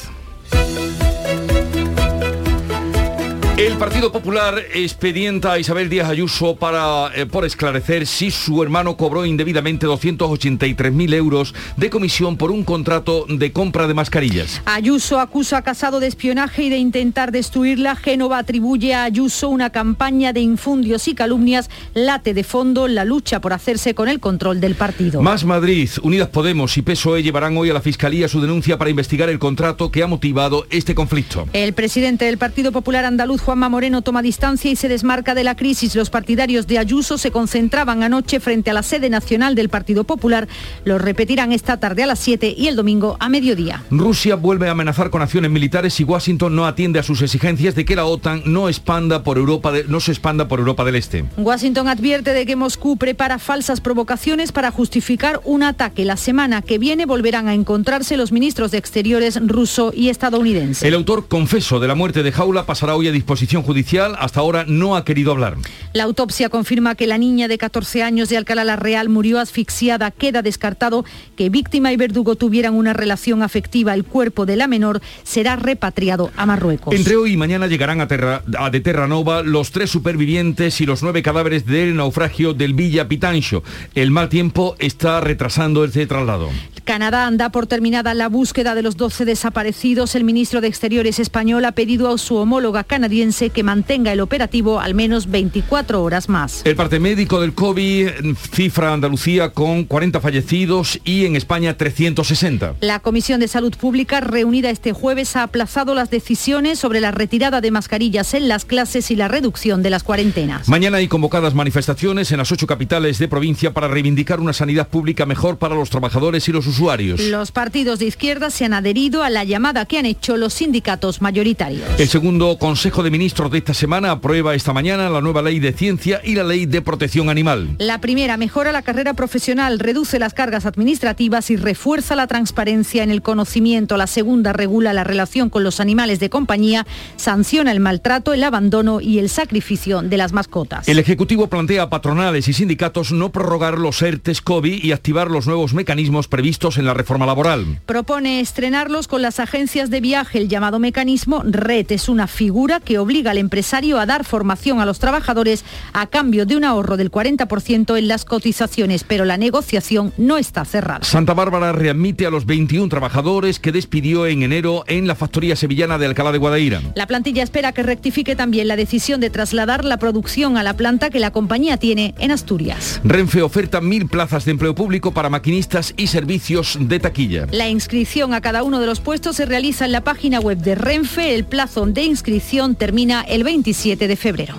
El Partido Popular expedienta a Isabel Díaz Ayuso para, eh, por esclarecer si su hermano cobró indebidamente 283.000 euros de comisión por un contrato de compra de mascarillas. Ayuso acusa a Casado de espionaje y de intentar destruirla. Génova atribuye a Ayuso una campaña de infundios y calumnias. Late de fondo la lucha por hacerse con el control del partido. Más Madrid, Unidas Podemos y PSOE llevarán hoy a la Fiscalía su denuncia para investigar el contrato que ha motivado este conflicto. El presidente del Partido Popular Andaluz, Juanma Moreno toma distancia y se desmarca de la crisis. Los partidarios de Ayuso se concentraban anoche frente a la sede nacional del Partido Popular. Los repetirán esta tarde a las 7 y el domingo a mediodía. Rusia vuelve a amenazar con acciones militares si Washington no atiende a sus exigencias de que la OTAN no expanda por Europa de, no se expanda por Europa del Este. Washington advierte de que Moscú prepara falsas provocaciones para justificar un ataque. La semana que viene volverán a encontrarse los ministros de Exteriores ruso y estadounidense. El autor confeso de la muerte de Jaula pasará hoy a disposición judicial hasta ahora no ha querido hablar. La autopsia confirma que la niña de 14 años de Alcalá la Real murió asfixiada. Queda descartado que víctima y verdugo tuvieran una relación afectiva. El cuerpo de la menor será repatriado a Marruecos. Entre hoy y mañana llegarán a, Terra, a de Terranova los tres supervivientes y los nueve cadáveres del naufragio del Villa Pitancho. El mal tiempo está retrasando este traslado. Canadá anda por terminada la búsqueda de los 12 desaparecidos. El ministro de Exteriores español ha pedido a su homóloga canadiense que mantenga el operativo al menos 24 horas más. El parte médico del COVID cifra Andalucía con 40 fallecidos y en España 360. La Comisión de Salud Pública reunida este jueves ha aplazado las decisiones sobre la retirada de mascarillas en las clases y la reducción de las cuarentenas. Mañana hay convocadas manifestaciones en las ocho capitales de provincia para reivindicar una sanidad pública mejor para los trabajadores y los usuarios. Los partidos de izquierda se han adherido a la llamada que han hecho los sindicatos mayoritarios. El segundo Consejo de Ministros de esta semana aprueba esta mañana la nueva ley de ciencia y la ley de protección animal. La primera mejora la carrera profesional, reduce las cargas administrativas y refuerza la transparencia en el conocimiento. La segunda regula la relación con los animales de compañía, sanciona el maltrato, el abandono y el sacrificio de las mascotas. El Ejecutivo plantea a patronales y sindicatos no prorrogar los ERTES COVID y activar los nuevos mecanismos previstos en la reforma laboral. Propone estrenarlos con las agencias de viaje. El llamado mecanismo RED es una figura que obliga al empresario a dar formación a los trabajadores a cambio de un ahorro del 40% en las cotizaciones, pero la negociación no está cerrada. Santa Bárbara readmite a los 21 trabajadores que despidió en enero en la factoría sevillana de Alcalá de Guadaira. La plantilla espera que rectifique también la decisión de trasladar la producción a la planta que la compañía tiene en Asturias. Renfe oferta mil plazas de empleo público para maquinistas y servicios de taquilla. La inscripción a cada uno de los puestos se realiza en la página web de Renfe. El plazo de inscripción termina el 27 de febrero.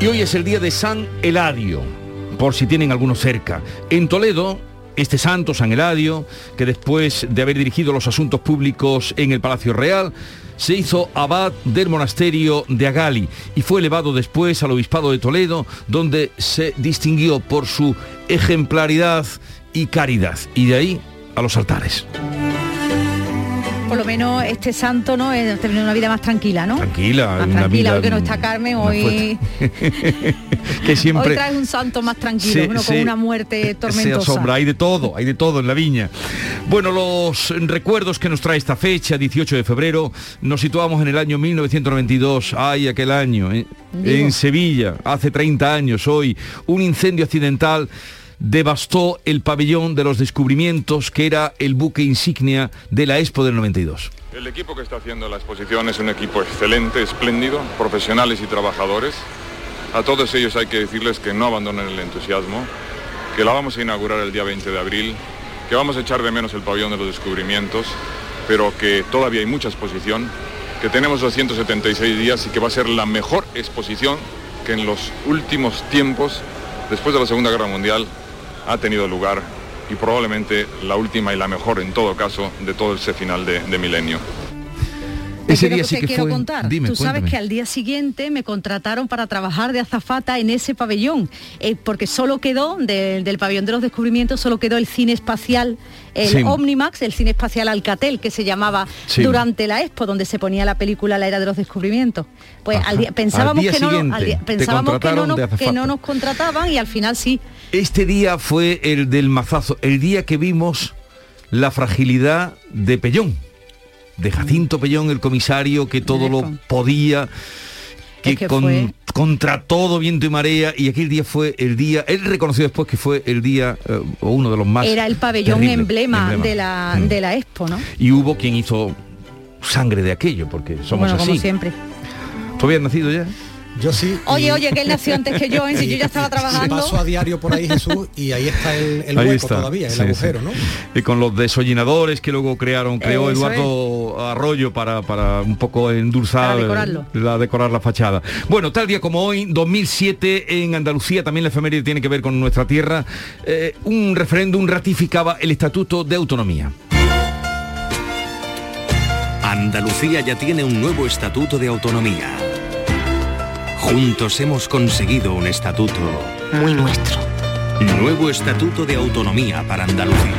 Y hoy es el día de San Eladio, por si tienen alguno cerca. En Toledo, este santo, San Eladio, que después de haber dirigido los asuntos públicos en el Palacio Real, se hizo abad del monasterio de Agali y fue elevado después al obispado de Toledo, donde se distinguió por su ejemplaridad y caridad. Y de ahí a los altares por lo menos este santo no es tener una vida más tranquila, ¿no? Tranquila, más tranquila, que no está Carmen, hoy que siempre hoy traes un santo más tranquilo, con una muerte tormentosa. Se asombra, hay de todo, hay de todo en la viña. Bueno, los recuerdos que nos trae esta fecha, 18 de febrero, nos situamos en el año 1992, ay, aquel año, ¿eh? en Sevilla, hace 30 años hoy, un incendio accidental devastó el pabellón de los descubrimientos que era el buque insignia de la Expo del 92. El equipo que está haciendo la exposición es un equipo excelente, espléndido, profesionales y trabajadores. A todos ellos hay que decirles que no abandonen el entusiasmo, que la vamos a inaugurar el día 20 de abril, que vamos a echar de menos el pabellón de los descubrimientos, pero que todavía hay mucha exposición, que tenemos 276 días y que va a ser la mejor exposición que en los últimos tiempos, después de la Segunda Guerra Mundial, ha tenido lugar y probablemente la última y la mejor en todo caso de todo ese final de, milenio. Ese día sí que quiero contar. Tú sabes que al día siguiente me contrataron para trabajar de azafata en ese pabellón, eh, porque solo quedó, del pabellón de los descubrimientos, solo quedó el cine espacial, el Omnimax, el cine espacial Alcatel, que se llamaba durante la Expo, donde se ponía la película La Era de los Descubrimientos. Pues al día, pensábamos, que, no, pensábamos que, no que no nos contrataban y al final sí. Este día fue el del mazazo, el día que vimos la fragilidad de Pellón, de Jacinto Pellón, el comisario que todo lo podía, que, contra todo viento y marea, y aquel día fue el día, él reconoció después que fue el día, eh, o uno de los más... Era el pabellón emblema, De, la, mm. de la Expo, ¿no? Y hubo quien hizo sangre de aquello, porque somos bueno, así. Como siempre. ¿Tú habías nacido ya? Yo sí. Oye, oye, que él nació antes que yo, ¿eh? si yo ya estaba trabajando. Paso a diario por ahí Jesús y ahí está el, hueco todavía, el agujero, ¿no? Y con los desollinadores que luego crearon, creó Eduardo Arroyo para, para un poco endulzar la decorar la fachada. Bueno, tal día como hoy, 2007 en Andalucía, también la efeméride tiene que ver con nuestra tierra, eh, un referéndum ratificaba el Estatuto de Autonomía. Andalucía ya tiene un nuevo Estatuto de Autonomía Juntos hemos conseguido un estatuto muy nuestro. Nuevo Estatuto de Autonomía para Andalucía.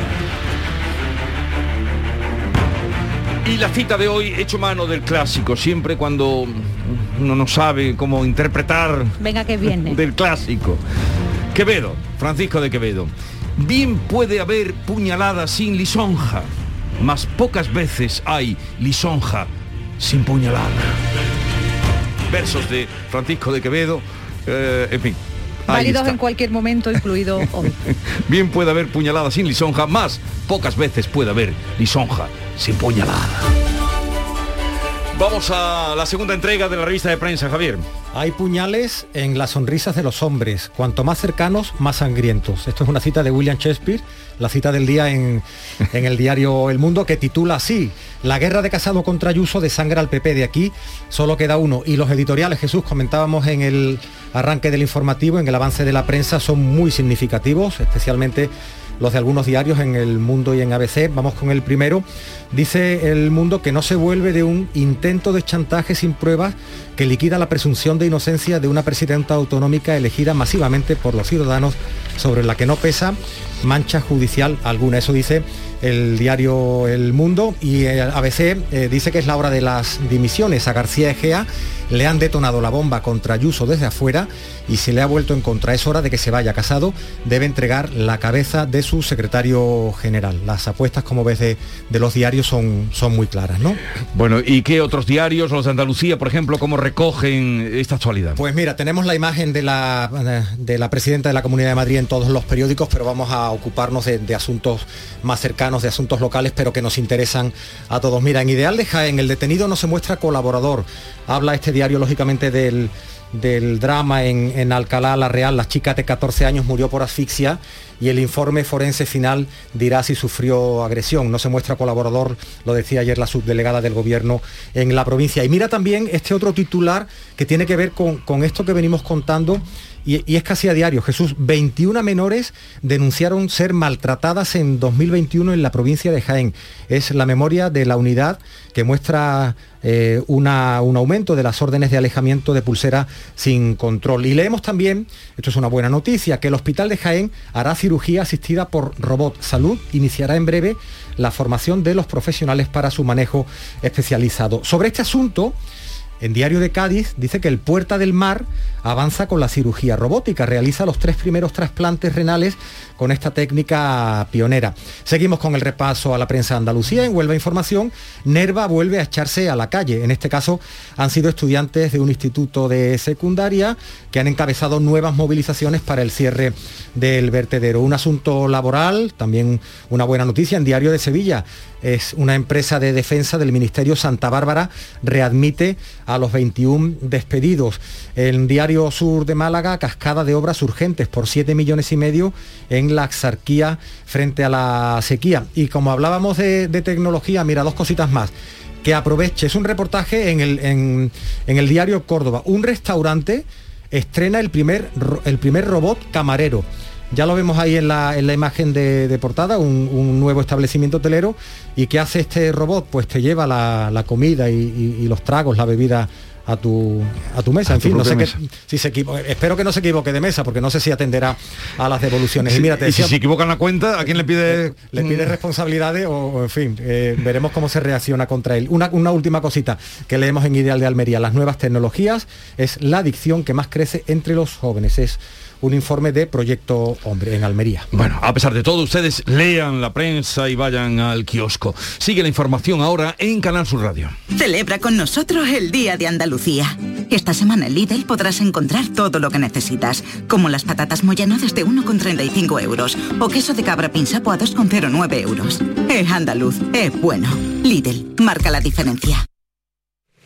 Y la cita de hoy, hecho mano del clásico, siempre cuando uno no sabe cómo interpretar... Venga que viene. Del clásico. Quevedo, Francisco de Quevedo. Bien puede haber puñalada sin lisonja, mas pocas veces hay lisonja sin puñalada versos de Francisco de Quevedo, eh, en fin. Válidos en cualquier momento, incluido hoy. Bien puede haber puñalada sin lisonja, más pocas veces puede haber lisonja sin puñalada. Vamos a la segunda entrega de la revista de prensa, Javier. Hay puñales en las sonrisas de los hombres, cuanto más cercanos, más sangrientos. Esto es una cita de William Shakespeare, la cita del día en, en el diario El Mundo, que titula así, La guerra de Casado contra Ayuso desangra al PP de aquí, solo queda uno. Y los editoriales, Jesús, comentábamos en el arranque del informativo, en el avance de la prensa, son muy significativos, especialmente los de algunos diarios en El Mundo y en ABC. Vamos con el primero. Dice El Mundo que no se vuelve de un intento de chantaje sin pruebas que liquida la presunción de inocencia de una presidenta autonómica elegida masivamente por los ciudadanos sobre la que no pesa mancha judicial alguna. Eso dice el diario El Mundo y el ABC eh, dice que es la hora de las dimisiones. A García Egea le han detonado la bomba contra Ayuso desde afuera y se le ha vuelto en contra. Es hora de que se vaya casado, debe entregar la cabeza de su secretario general. Las apuestas, como ves, de, de los diarios son, son muy claras, ¿no? Bueno, ¿y qué otros diarios, los de Andalucía, por ejemplo, cómo recogen esta actualidad? Pues mira, tenemos la imagen de la, de la presidenta de la Comunidad de Madrid en todos los periódicos, pero vamos a ocuparnos de, de asuntos más cercanos, de asuntos locales, pero que nos interesan a todos. Mira, en Ideal de Jaén, el detenido no se muestra colaborador. Habla este diario, lógicamente, del, del drama en, en, Alcalá la Real. La chica de 14 años murió por asfixia y el informe forense final dirá si sufrió agresión. No se muestra colaborador, lo decía ayer la subdelegada del gobierno en la provincia. Y mira también este otro titular que tiene que ver con, con esto que venimos contando y, es casi a diario. Jesús, 21 menores denunciaron ser maltratadas en 2021 en la provincia de Jaén. Es la memoria de la unidad que muestra eh, una, un aumento de las órdenes de alejamiento de pulsera sin control. Y leemos también, esto es una buena noticia, que el Hospital de Jaén hará cirugía asistida por robot. Salud iniciará en breve la formación de los profesionales para su manejo especializado. Sobre este asunto, en Diario de Cádiz dice que el Puerta del Mar avanza con la cirugía robótica, realiza los tres primeros trasplantes renales con esta técnica pionera. Seguimos con el repaso a la prensa de Andalucía. En Huelva Información, Nerva vuelve a echarse a la calle. En este caso han sido estudiantes de un instituto de secundaria que han encabezado nuevas movilizaciones para el cierre del vertedero. Un asunto laboral, también una buena noticia en Diario de Sevilla. Es una empresa de defensa del Ministerio Santa Bárbara readmite a los 21 despedidos. El Diario Sur de Málaga, cascada de obras urgentes por 7 millones y medio en la axarquía frente a la sequía. Y como hablábamos de, tecnología, mira, dos cositas más que aproveche. Es un reportaje en el, en, en el diario Córdoba. Un restaurante estrena el primer, el primer robot camarero. Ya lo vemos ahí en la, en la imagen de, de portada, un, nuevo establecimiento hotelero. ¿Y qué hace este robot? Pues te lleva la, la comida y los tragos, la bebida a tu, a tu mesa. A en tu fin, no sé mesa. si se espero que no se equivoque de mesa, porque no sé si atenderá a las devoluciones. y mira, te y si se equivocan la cuenta, ¿a quién le pide? le pide responsabilidades o, o, en fin, eh, veremos cómo se reacciona contra él. Una, una última cosita que leemos en Ideal de Almería. Las nuevas tecnologías es la adicción que más crece entre los jóvenes. Es un informe de Proyecto Hombre en Almería. Bueno, a pesar de todo, ustedes lean la prensa y vayan al kiosco. Sigue la información ahora en Canal Sur Radio. Celebra con nosotros el Día de Andalucía. Esta semana en Lidl podrás encontrar todo lo que necesitas, como las patatas Moyano desde 1,35 euros o queso de cabra pinsapo a 2,09 euros. Es andaluz, es bueno. Lidl, marca la diferencia.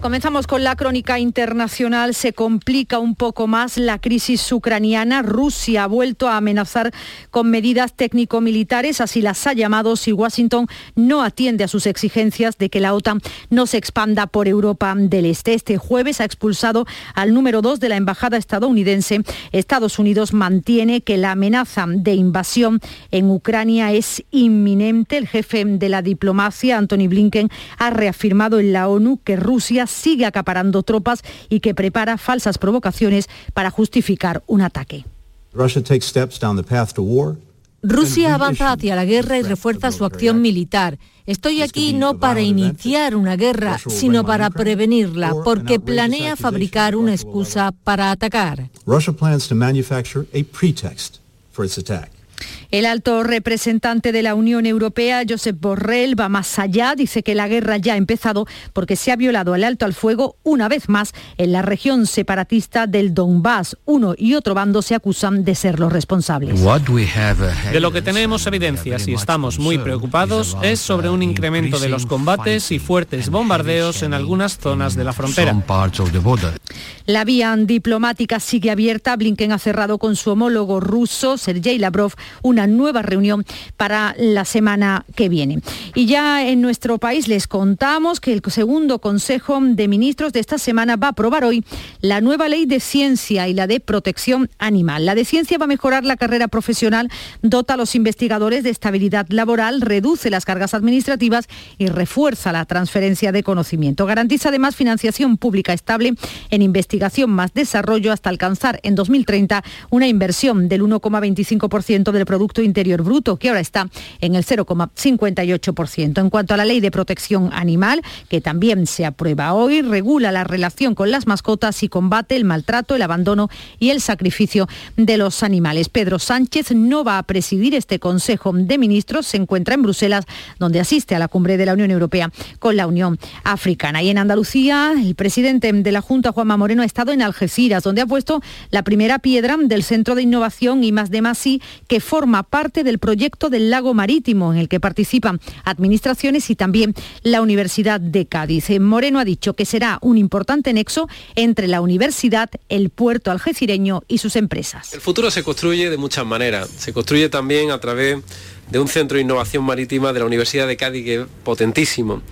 Comenzamos con la crónica internacional. Se complica un poco más la crisis ucraniana. Rusia ha vuelto a amenazar con medidas técnico-militares, así las ha llamado si Washington no atiende a sus exigencias de que la OTAN no se expanda por Europa del Este. Este jueves ha expulsado al número dos de la embajada estadounidense. Estados Unidos mantiene que la amenaza de invasión en Ucrania es inminente. El jefe de la diplomacia, Anthony Blinken, ha reafirmado en la ONU que Rusia sigue acaparando tropas y que prepara falsas provocaciones para justificar un ataque. Russia takes steps down the path to war. Rusia avanza hacia la guerra y refuerza su acción militar. Estoy aquí no para iniciar una guerra, sino para prevenirla, porque planea fabricar una excusa para atacar. El alto representante de la Unión Europea, Josep Borrell, va más allá. Dice que la guerra ya ha empezado porque se ha violado el alto al fuego una vez más en la región separatista del Donbass. Uno y otro bando se acusan de ser los responsables. De lo que tenemos evidencias y estamos muy preocupados es sobre un incremento de los combates y fuertes bombardeos en algunas zonas de la frontera. La vía diplomática sigue abierta. Blinken ha cerrado con su homólogo ruso, Sergei Lavrov, una una nueva reunión para la semana que viene. Y ya en nuestro país les contamos que el segundo Consejo de Ministros de esta semana va a aprobar hoy la nueva ley de ciencia y la de protección animal. La de ciencia va a mejorar la carrera profesional, dota a los investigadores de estabilidad laboral, reduce las cargas administrativas y refuerza la transferencia de conocimiento. Garantiza además financiación pública estable en investigación más desarrollo hasta alcanzar en 2030 una inversión del 1,25% del Producto Interior Bruto, que ahora está en el 0,58%. En cuanto a la ley de protección animal, que también se aprueba hoy, regula la relación con las mascotas y combate el maltrato, el abandono y el sacrificio de los animales. Pedro Sánchez no va a presidir este Consejo de Ministros, se encuentra en Bruselas, donde asiste a la cumbre de la Unión Europea con la Unión Africana. Y en Andalucía, el presidente de la Junta, Juanma Moreno, ha estado en Algeciras, donde ha puesto la primera piedra del Centro de Innovación y más de Masí, que forma parte del proyecto del lago marítimo, en el que participan administraciones y también la Universidad de Cádiz. Eh, Moreno ha dicho que será un importante nexo entre la universidad, el puerto algecireño y sus empresas. El futuro se construye de muchas maneras. Se construye también a través de un centro de innovación marítima de la Universidad de Cádiz que es potentísimo,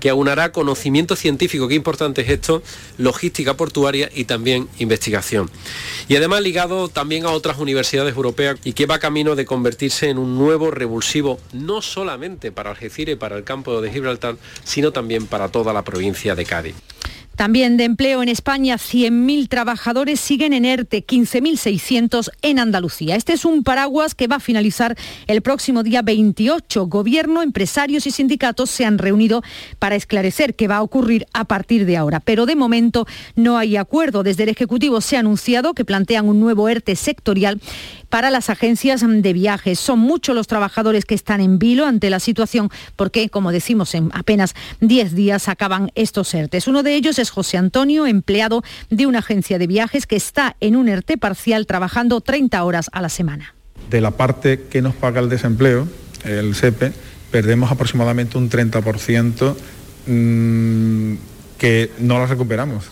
que aunará conocimiento científico, qué importante es esto, logística portuaria y también investigación. Y además ligado también a otras universidades europeas y que va camino de convertirse en un nuevo revulsivo, no solamente para Algeciras y para el campo de Gibraltar, sino también para toda la provincia de Cádiz. También de empleo en España, 100.000 trabajadores siguen en ERTE, 15.600 en Andalucía. Este es un paraguas que va a finalizar el próximo día 28. Gobierno, empresarios y sindicatos se han reunido para esclarecer qué va a ocurrir a partir de ahora. Pero de momento no hay acuerdo. Desde el Ejecutivo se ha anunciado que plantean un nuevo ERTE sectorial para las agencias de viajes. Son muchos los trabajadores que están en vilo ante la situación porque, como decimos, en apenas 10 días acaban estos ERTES. Uno de ellos es José Antonio, empleado de una agencia de viajes que está en un ERTE parcial trabajando 30 horas a la semana. De la parte que nos paga el desempleo, el SEPE, perdemos aproximadamente un 30% mmm, que no la recuperamos.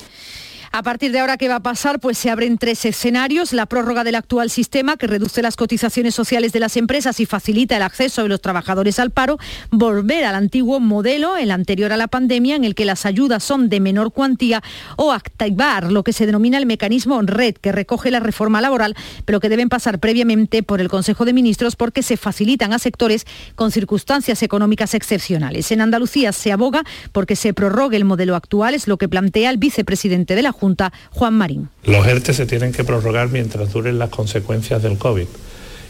A partir de ahora, ¿qué va a pasar? Pues se abren tres escenarios. La prórroga del actual sistema, que reduce las cotizaciones sociales de las empresas y facilita el acceso de los trabajadores al paro. Volver al antiguo modelo, el anterior a la pandemia, en el que las ayudas son de menor cuantía. O activar lo que se denomina el mecanismo red, que recoge la reforma laboral, pero que deben pasar previamente por el Consejo de Ministros porque se facilitan a sectores con circunstancias económicas excepcionales. En Andalucía se aboga porque se prorrogue el modelo actual, es lo que plantea el vicepresidente de la Junta Juan Marín. Los ERTE se tienen que prorrogar mientras duren las consecuencias del COVID.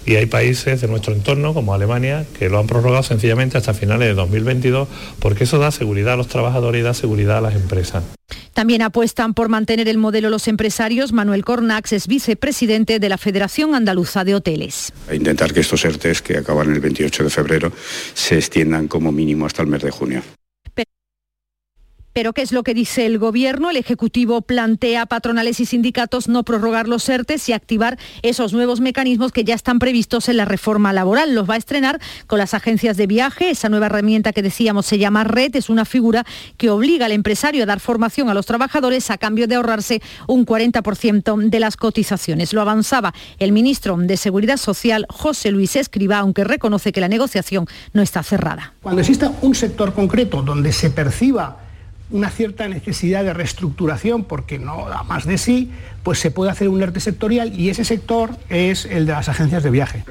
Y hay países de nuestro entorno, como Alemania, que lo han prorrogado sencillamente hasta finales de 2022, porque eso da seguridad a los trabajadores y da seguridad a las empresas. También apuestan por mantener el modelo los empresarios. Manuel Cornax es vicepresidente de la Federación Andaluza de Hoteles. A intentar que estos ERTES, que acaban el 28 de febrero, se extiendan como mínimo hasta el mes de junio. Pero ¿qué es lo que dice el Gobierno? El Ejecutivo plantea patronales y sindicatos no prorrogar los ERTES y activar esos nuevos mecanismos que ya están previstos en la reforma laboral. Los va a estrenar con las agencias de viaje. Esa nueva herramienta que decíamos se llama RED. Es una figura que obliga al empresario a dar formación a los trabajadores a cambio de ahorrarse un 40% de las cotizaciones. Lo avanzaba el ministro de Seguridad Social, José Luis Escriba, aunque reconoce que la negociación no está cerrada. Cuando exista un sector concreto donde se perciba una cierta necesidad de reestructuración porque no da más de sí, pues se puede hacer un ERTE sectorial y ese sector es el de las agencias de viaje.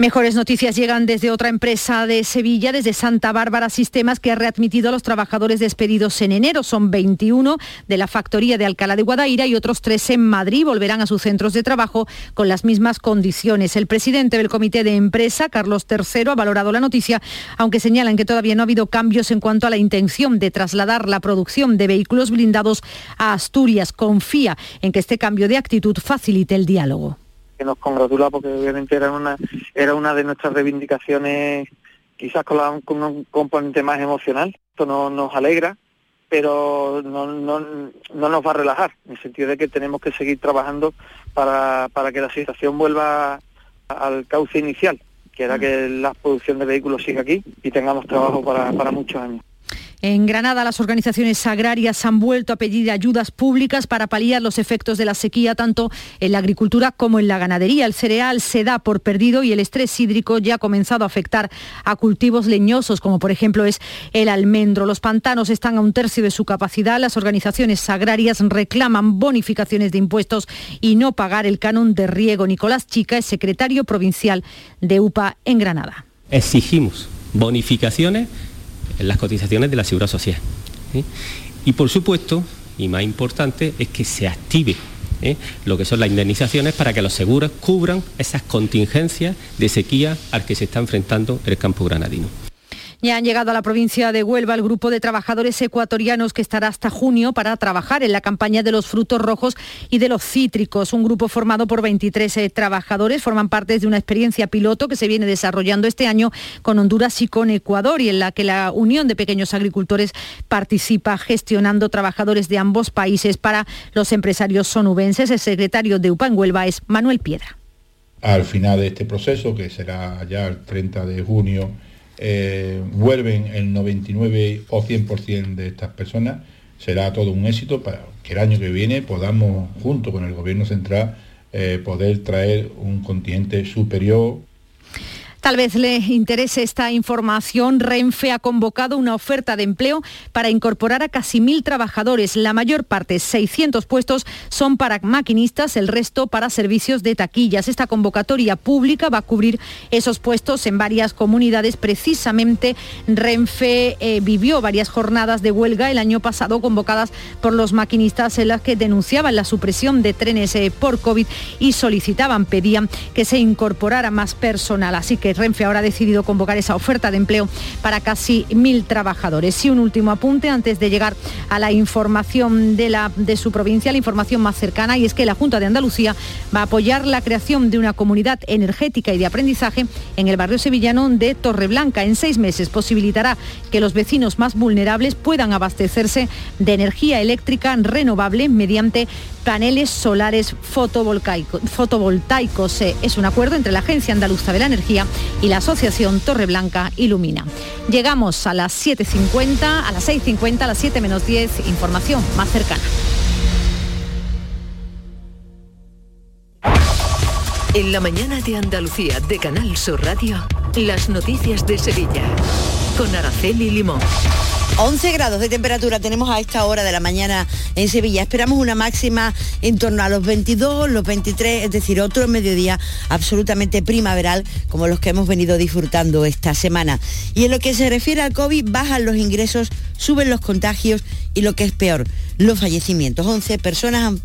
Mejores noticias llegan desde otra empresa de Sevilla, desde Santa Bárbara Sistemas, que ha readmitido a los trabajadores despedidos en enero. Son 21 de la factoría de Alcalá de Guadaira y otros tres en Madrid. Volverán a sus centros de trabajo con las mismas condiciones. El presidente del comité de empresa, Carlos III, ha valorado la noticia, aunque señalan que todavía no ha habido cambios en cuanto a la intención de trasladar la producción de vehículos blindados a Asturias. Confía en que este cambio de actitud facilite el diálogo que nos congratula porque obviamente era una era una de nuestras reivindicaciones quizás con, un componente más emocional. Esto no, nos alegra, pero no, no, no nos va a relajar, en el sentido de que tenemos que seguir trabajando para, para que la situación vuelva al cauce inicial, que era que la producción de vehículos siga aquí y tengamos trabajo para, para muchos años. En Granada, las organizaciones agrarias han vuelto a pedir ayudas públicas para paliar los efectos de la sequía tanto en la agricultura como en la ganadería. El cereal se da por perdido y el estrés hídrico ya ha comenzado a afectar a cultivos leñosos, como por ejemplo es el almendro. Los pantanos están a un tercio de su capacidad. Las organizaciones agrarias reclaman bonificaciones de impuestos y no pagar el canon de riego. Nicolás Chica es secretario provincial de UPA en Granada. Exigimos bonificaciones en las cotizaciones de la Seguridad Social. Y por supuesto, y más importante, es que se active ¿eh? lo que son las indemnizaciones para que los seguros cubran esas contingencias de sequía al que se está enfrentando el campo granadino. Ya han llegado a la provincia de Huelva el grupo de trabajadores ecuatorianos que estará hasta junio para trabajar en la campaña de los frutos rojos y de los cítricos. Un grupo formado por 23 eh, trabajadores forman parte de una experiencia piloto que se viene desarrollando este año con Honduras y con Ecuador y en la que la Unión de Pequeños Agricultores participa gestionando trabajadores de ambos países para los empresarios sonubenses. El secretario de UPA en Huelva es Manuel Piedra. Al final de este proceso, que será ya el 30 de junio, eh, vuelven el 99 o 100% de estas personas, será todo un éxito para que el año que viene podamos, junto con el Gobierno Central, eh, poder traer un contingente superior Tal vez le interese esta información. Renfe ha convocado una oferta de empleo para incorporar a casi mil trabajadores. La mayor parte, 600 puestos, son para maquinistas, el resto para servicios de taquillas. Esta convocatoria pública va a cubrir esos puestos en varias comunidades. Precisamente Renfe eh, vivió varias jornadas de huelga el año pasado convocadas por los maquinistas en las que denunciaban la supresión de trenes eh, por COVID y solicitaban, pedían que se incorporara más personal. Así que Renfe ahora ha decidido convocar esa oferta de empleo para casi mil trabajadores. Y un último apunte antes de llegar a la información de, la, de su provincia, la información más cercana, y es que la Junta de Andalucía va a apoyar la creación de una comunidad energética y de aprendizaje en el barrio sevillano de Torreblanca. En seis meses posibilitará que los vecinos más vulnerables puedan abastecerse de energía eléctrica renovable mediante paneles solares fotovoltaicos. Eh, es un acuerdo entre la Agencia Andaluza de la Energía y la Asociación Torreblanca Ilumina. Llegamos a las 7.50, a las 6.50, a las 7 menos 10, información más cercana. En la mañana de Andalucía de Canal Sur Radio, las noticias de Sevilla, con Araceli Limón. 11 grados de temperatura tenemos a esta hora de la mañana en Sevilla. Esperamos una máxima en torno a los 22, los 23, es decir, otro mediodía absolutamente primaveral como los que hemos venido disfrutando esta semana. Y en lo que se refiere al COVID, bajan los ingresos, suben los contagios y lo que es peor, los fallecimientos. 11 personas han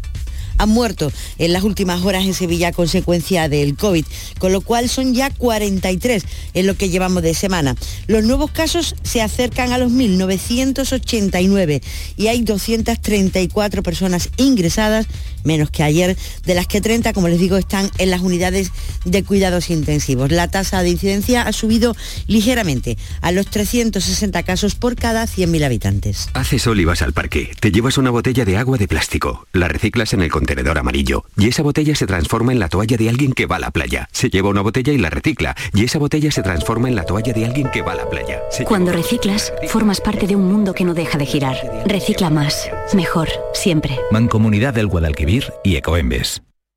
han muerto en las últimas horas en Sevilla a consecuencia del COVID, con lo cual son ya 43 en lo que llevamos de semana. Los nuevos casos se acercan a los 1.989 y hay 234 personas ingresadas, menos que ayer, de las que 30, como les digo, están en las unidades de cuidados intensivos. La tasa de incidencia ha subido ligeramente a los 360 casos por cada 100.000 habitantes. Hace sol y vas al parque, te llevas una botella de agua de plástico, la reciclas en el contenedor amarillo y esa botella se transforma en la toalla de alguien que va a la playa. Se lleva una botella y la recicla y esa botella se transforma en la toalla de alguien que va a la playa. Cuando reciclas, formas parte de un mundo que no deja de girar. Recicla más, mejor, siempre. Mancomunidad del Guadalquivir y Ecoembes.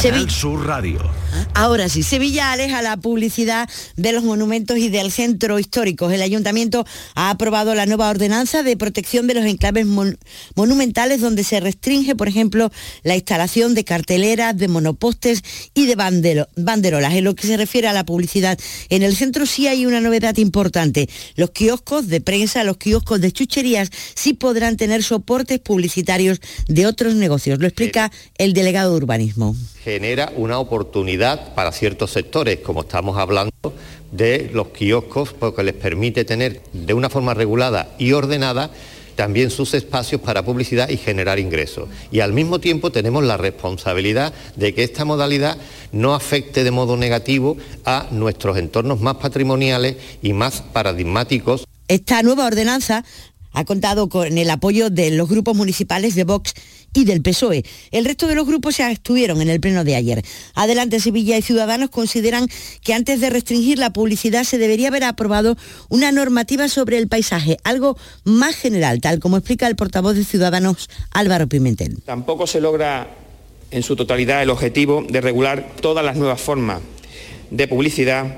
Canal Sur Radio. Ahora sí, Sevilla aleja la publicidad de los monumentos y del centro histórico. El ayuntamiento ha aprobado la nueva ordenanza de protección de los enclaves monumentales donde se restringe, por ejemplo, la instalación de carteleras, de monopostes y de banderolas. En lo que se refiere a la publicidad, en el centro sí hay una novedad importante. Los kioscos de prensa, los kioscos de chucherías sí podrán tener soportes publicitarios de otros negocios. Lo explica el delegado de urbanismo genera una oportunidad para ciertos sectores, como estamos hablando de los kioscos, porque les permite tener de una forma regulada y ordenada también sus espacios para publicidad y generar ingresos. Y al mismo tiempo tenemos la responsabilidad de que esta modalidad no afecte de modo negativo a nuestros entornos más patrimoniales y más paradigmáticos. Esta nueva ordenanza ha contado con el apoyo de los grupos municipales de Vox y del PSOE. El resto de los grupos se estuvieron en el pleno de ayer. Adelante Sevilla y Ciudadanos consideran que antes de restringir la publicidad se debería haber aprobado una normativa sobre el paisaje, algo más general, tal como explica el portavoz de Ciudadanos Álvaro Pimentel. Tampoco se logra en su totalidad el objetivo de regular todas las nuevas formas de publicidad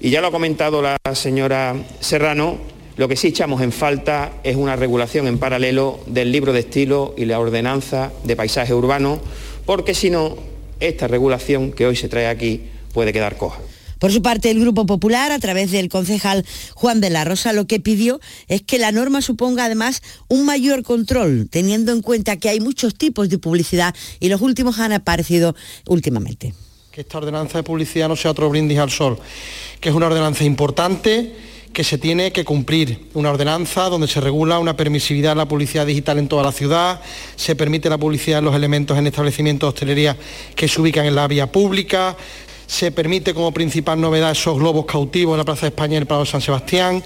y ya lo ha comentado la señora Serrano, lo que sí echamos en falta es una regulación en paralelo del libro de estilo y la ordenanza de paisaje urbano, porque si no, esta regulación que hoy se trae aquí puede quedar coja. Por su parte, el Grupo Popular, a través del concejal Juan de la Rosa, lo que pidió es que la norma suponga además un mayor control, teniendo en cuenta que hay muchos tipos de publicidad y los últimos han aparecido últimamente. Que esta ordenanza de publicidad no sea otro brindis al sol, que es una ordenanza importante que se tiene que cumplir. Una ordenanza donde se regula una permisividad en la publicidad digital en toda la ciudad, se permite la publicidad de los elementos en establecimientos de hostelería que se ubican en la vía pública, se permite como principal novedad esos globos cautivos en la Plaza de España y en el Prado de San Sebastián.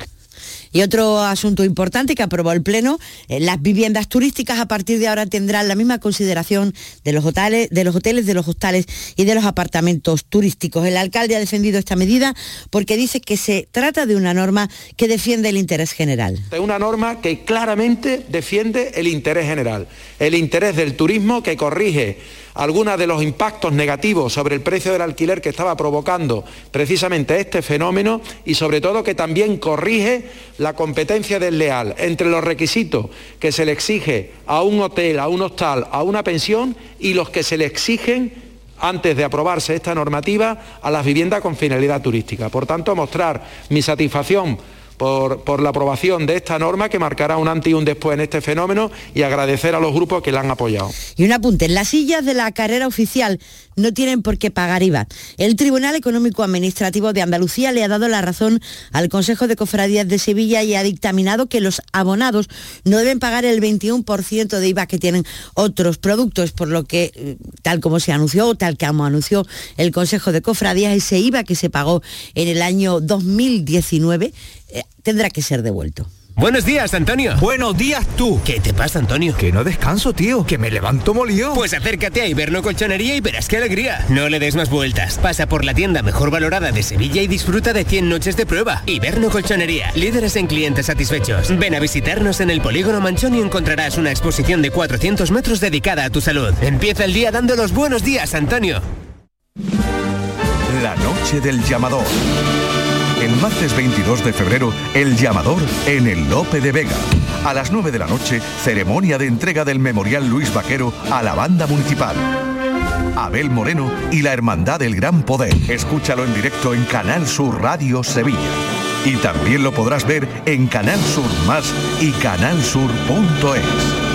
Y otro asunto importante que aprobó el Pleno, eh, las viviendas turísticas a partir de ahora tendrán la misma consideración de los, hoteles, de los hoteles, de los hostales y de los apartamentos turísticos. El alcalde ha defendido esta medida porque dice que se trata de una norma que defiende el interés general. Es una norma que claramente defiende el interés general, el interés del turismo que corrige algunos de los impactos negativos sobre el precio del alquiler que estaba provocando precisamente este fenómeno y sobre todo que también corrige la competencia desleal entre los requisitos que se le exige a un hotel, a un hostal, a una pensión y los que se le exigen antes de aprobarse esta normativa a las viviendas con finalidad turística. Por tanto, mostrar mi satisfacción por, la aprobación de esta norma que marcará un antes y un después en este fenómeno y agradecer a los grupos que la han apoyado. Y un apunte, las sillas de la carrera oficial no tienen por qué pagar IVA. El Tribunal Económico Administrativo de Andalucía le ha dado la razón al Consejo de Cofradías de Sevilla y ha dictaminado que los abonados no deben pagar el 21% de IVA que tienen otros productos, por lo que, eh, tal como se anunció, tal como anunció el Consejo de Cofradías, ese IVA que se pagó en el año 2019 eh, tendrá que ser devuelto. Buenos días, Antonio. Buenos días tú. ¿Qué te pasa, Antonio? Que no descanso, tío. Que me levanto molido. Pues acércate a Iberno Colchonería y verás qué alegría. No le des más vueltas. Pasa por la tienda mejor valorada de Sevilla y disfruta de 100 noches de prueba. Iberno Colchonería. Líderes en clientes satisfechos. Ven a visitarnos en el Polígono Manchón y encontrarás una exposición de 400 metros dedicada a tu salud. Empieza el día dando los buenos días, Antonio. La noche del llamador el martes 22 de febrero, El Llamador en el Lope de Vega. A las 9 de la noche, ceremonia de entrega del Memorial Luis Vaquero a la banda municipal. Abel Moreno y la Hermandad del Gran Poder. Escúchalo en directo en Canal Sur Radio Sevilla. Y también lo podrás ver en Canal Sur Más y canalsur.es.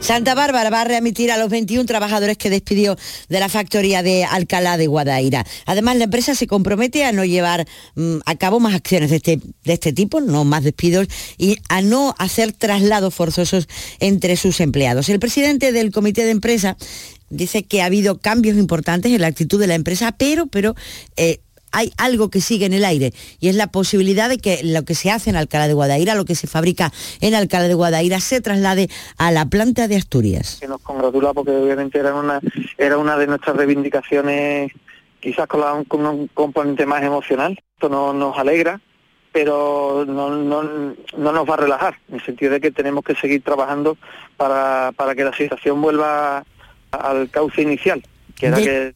Santa Bárbara va a readmitir a los 21 trabajadores que despidió de la factoría de Alcalá de Guadaira. Además, la empresa se compromete a no llevar mm, a cabo más acciones de este, de este tipo, no más despidos, y a no hacer traslados forzosos entre sus empleados. El presidente del comité de empresa dice que ha habido cambios importantes en la actitud de la empresa, pero, pero eh, hay algo que sigue en el aire y es la posibilidad de que lo que se hace en Alcalá de Guadaira, lo que se fabrica en Alcalá de Guadaira, se traslade a la planta de Asturias. Que nos congratula porque obviamente era una, era una de nuestras reivindicaciones, quizás con, un componente más emocional. Esto no, nos alegra, pero no, no, nos va a relajar, en el sentido de que tenemos que seguir trabajando para, para que la situación vuelva al cauce inicial, que era que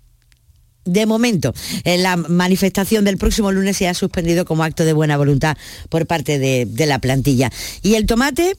de momento, la manifestación del próximo lunes se ha suspendido como acto de buena voluntad por parte de, la plantilla. Y el tomate,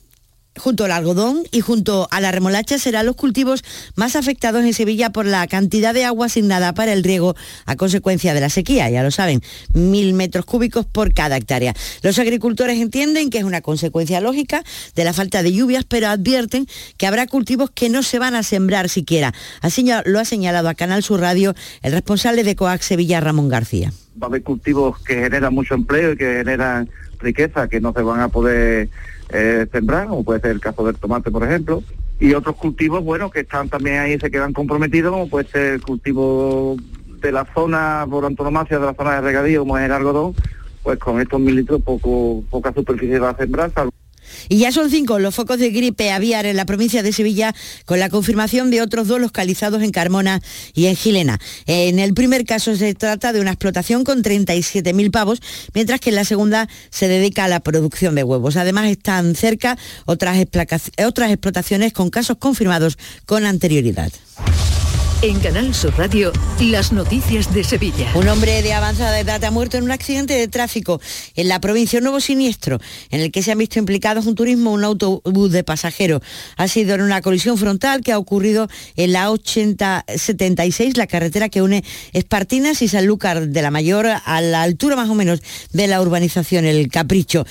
junto al algodón y junto a la remolacha serán los cultivos más afectados en Sevilla por la cantidad de agua asignada para el riego a consecuencia de la sequía, ya lo saben, mil metros cúbicos por cada hectárea. Los agricultores entienden que es una consecuencia lógica de la falta de lluvias, pero advierten que habrá cultivos que no se van a sembrar siquiera. Así lo ha señalado a Canal Sur Radio el responsable de COAC Sevilla, Ramón García. Va a haber cultivos que generan mucho empleo y que generan riqueza, que no se van a poder eh, sembrar, como puede ser el caso del tomate, por ejemplo, y otros cultivos, bueno, que están también ahí, se quedan comprometidos, como puede ser el cultivo de la zona, por antonomasia, de la zona de regadío, como es el algodón, pues con estos mil litros poco, poca superficie va a sembrar, salvo y ya son cinco los focos de gripe aviar en la provincia de Sevilla, con la confirmación de otros dos localizados en Carmona y en Gilena. En el primer caso se trata de una explotación con 37.000 pavos, mientras que en la segunda se dedica a la producción de huevos. Además están cerca otras, otras explotaciones con casos confirmados con anterioridad. En Canal Sur Radio, las noticias de Sevilla. Un hombre de avanzada edad ha muerto en un accidente de tráfico en la provincia, un nuevo siniestro, en el que se han visto implicados un turismo un autobús de pasajeros. Ha sido en una colisión frontal que ha ocurrido en la 8076, la carretera que une Espartinas y Sanlúcar de la Mayor, a la altura más o menos de la urbanización El Capricho.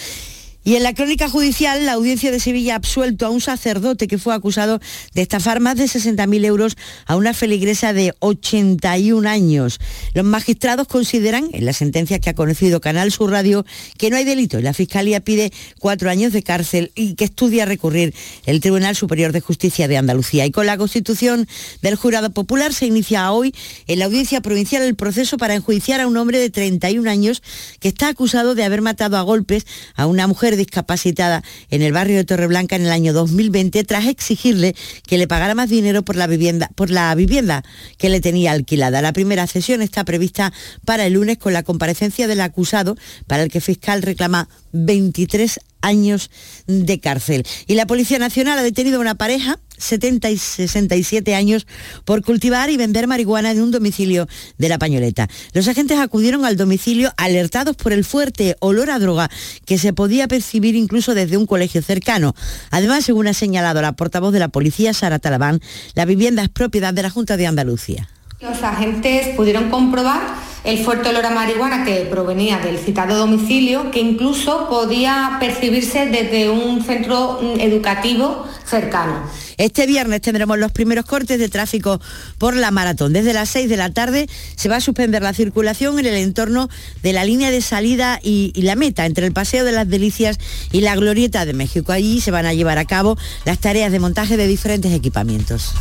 Y en la crónica judicial, la audiencia de Sevilla ha absuelto a un sacerdote que fue acusado de estafar más de 60.000 euros a una feligresa de 81 años. Los magistrados consideran, en la sentencia que ha conocido Canal Sur Radio, que no hay delito y la Fiscalía pide cuatro años de cárcel y que estudia recurrir el Tribunal Superior de Justicia de Andalucía. Y con la constitución del Jurado Popular se inicia hoy en la audiencia provincial el proceso para enjuiciar a un hombre de 31 años que está acusado de haber matado a golpes a una discapacitada en el barrio de Torreblanca en el año 2020 tras exigirle que le pagara más dinero por la vivienda, por la vivienda que le tenía alquilada. La primera sesión está prevista para el lunes con la comparecencia del acusado para el que fiscal reclama 23 años de cárcel. Y la Policía Nacional ha detenido a una pareja 70 y 67 años por cultivar y vender marihuana en un domicilio de la Pañoleta. Los agentes acudieron al domicilio alertados por el fuerte olor a droga que se podía percibir incluso desde un colegio cercano. Además, según ha señalado la portavoz de la policía, Sara Talabán, la vivienda es propiedad de la Junta de Andalucía. Los agentes pudieron comprobar el fuerte olor a marihuana que provenía del citado domicilio, que incluso podía percibirse desde un centro educativo cercano. Este viernes tendremos los primeros cortes de tráfico por la maratón. Desde las 6 de la tarde se va a suspender la circulación en el entorno de la línea de salida y, y, la meta, entre el Paseo de las Delicias y la Glorieta de México. Allí se van a llevar a cabo las tareas de montaje de diferentes equipamientos.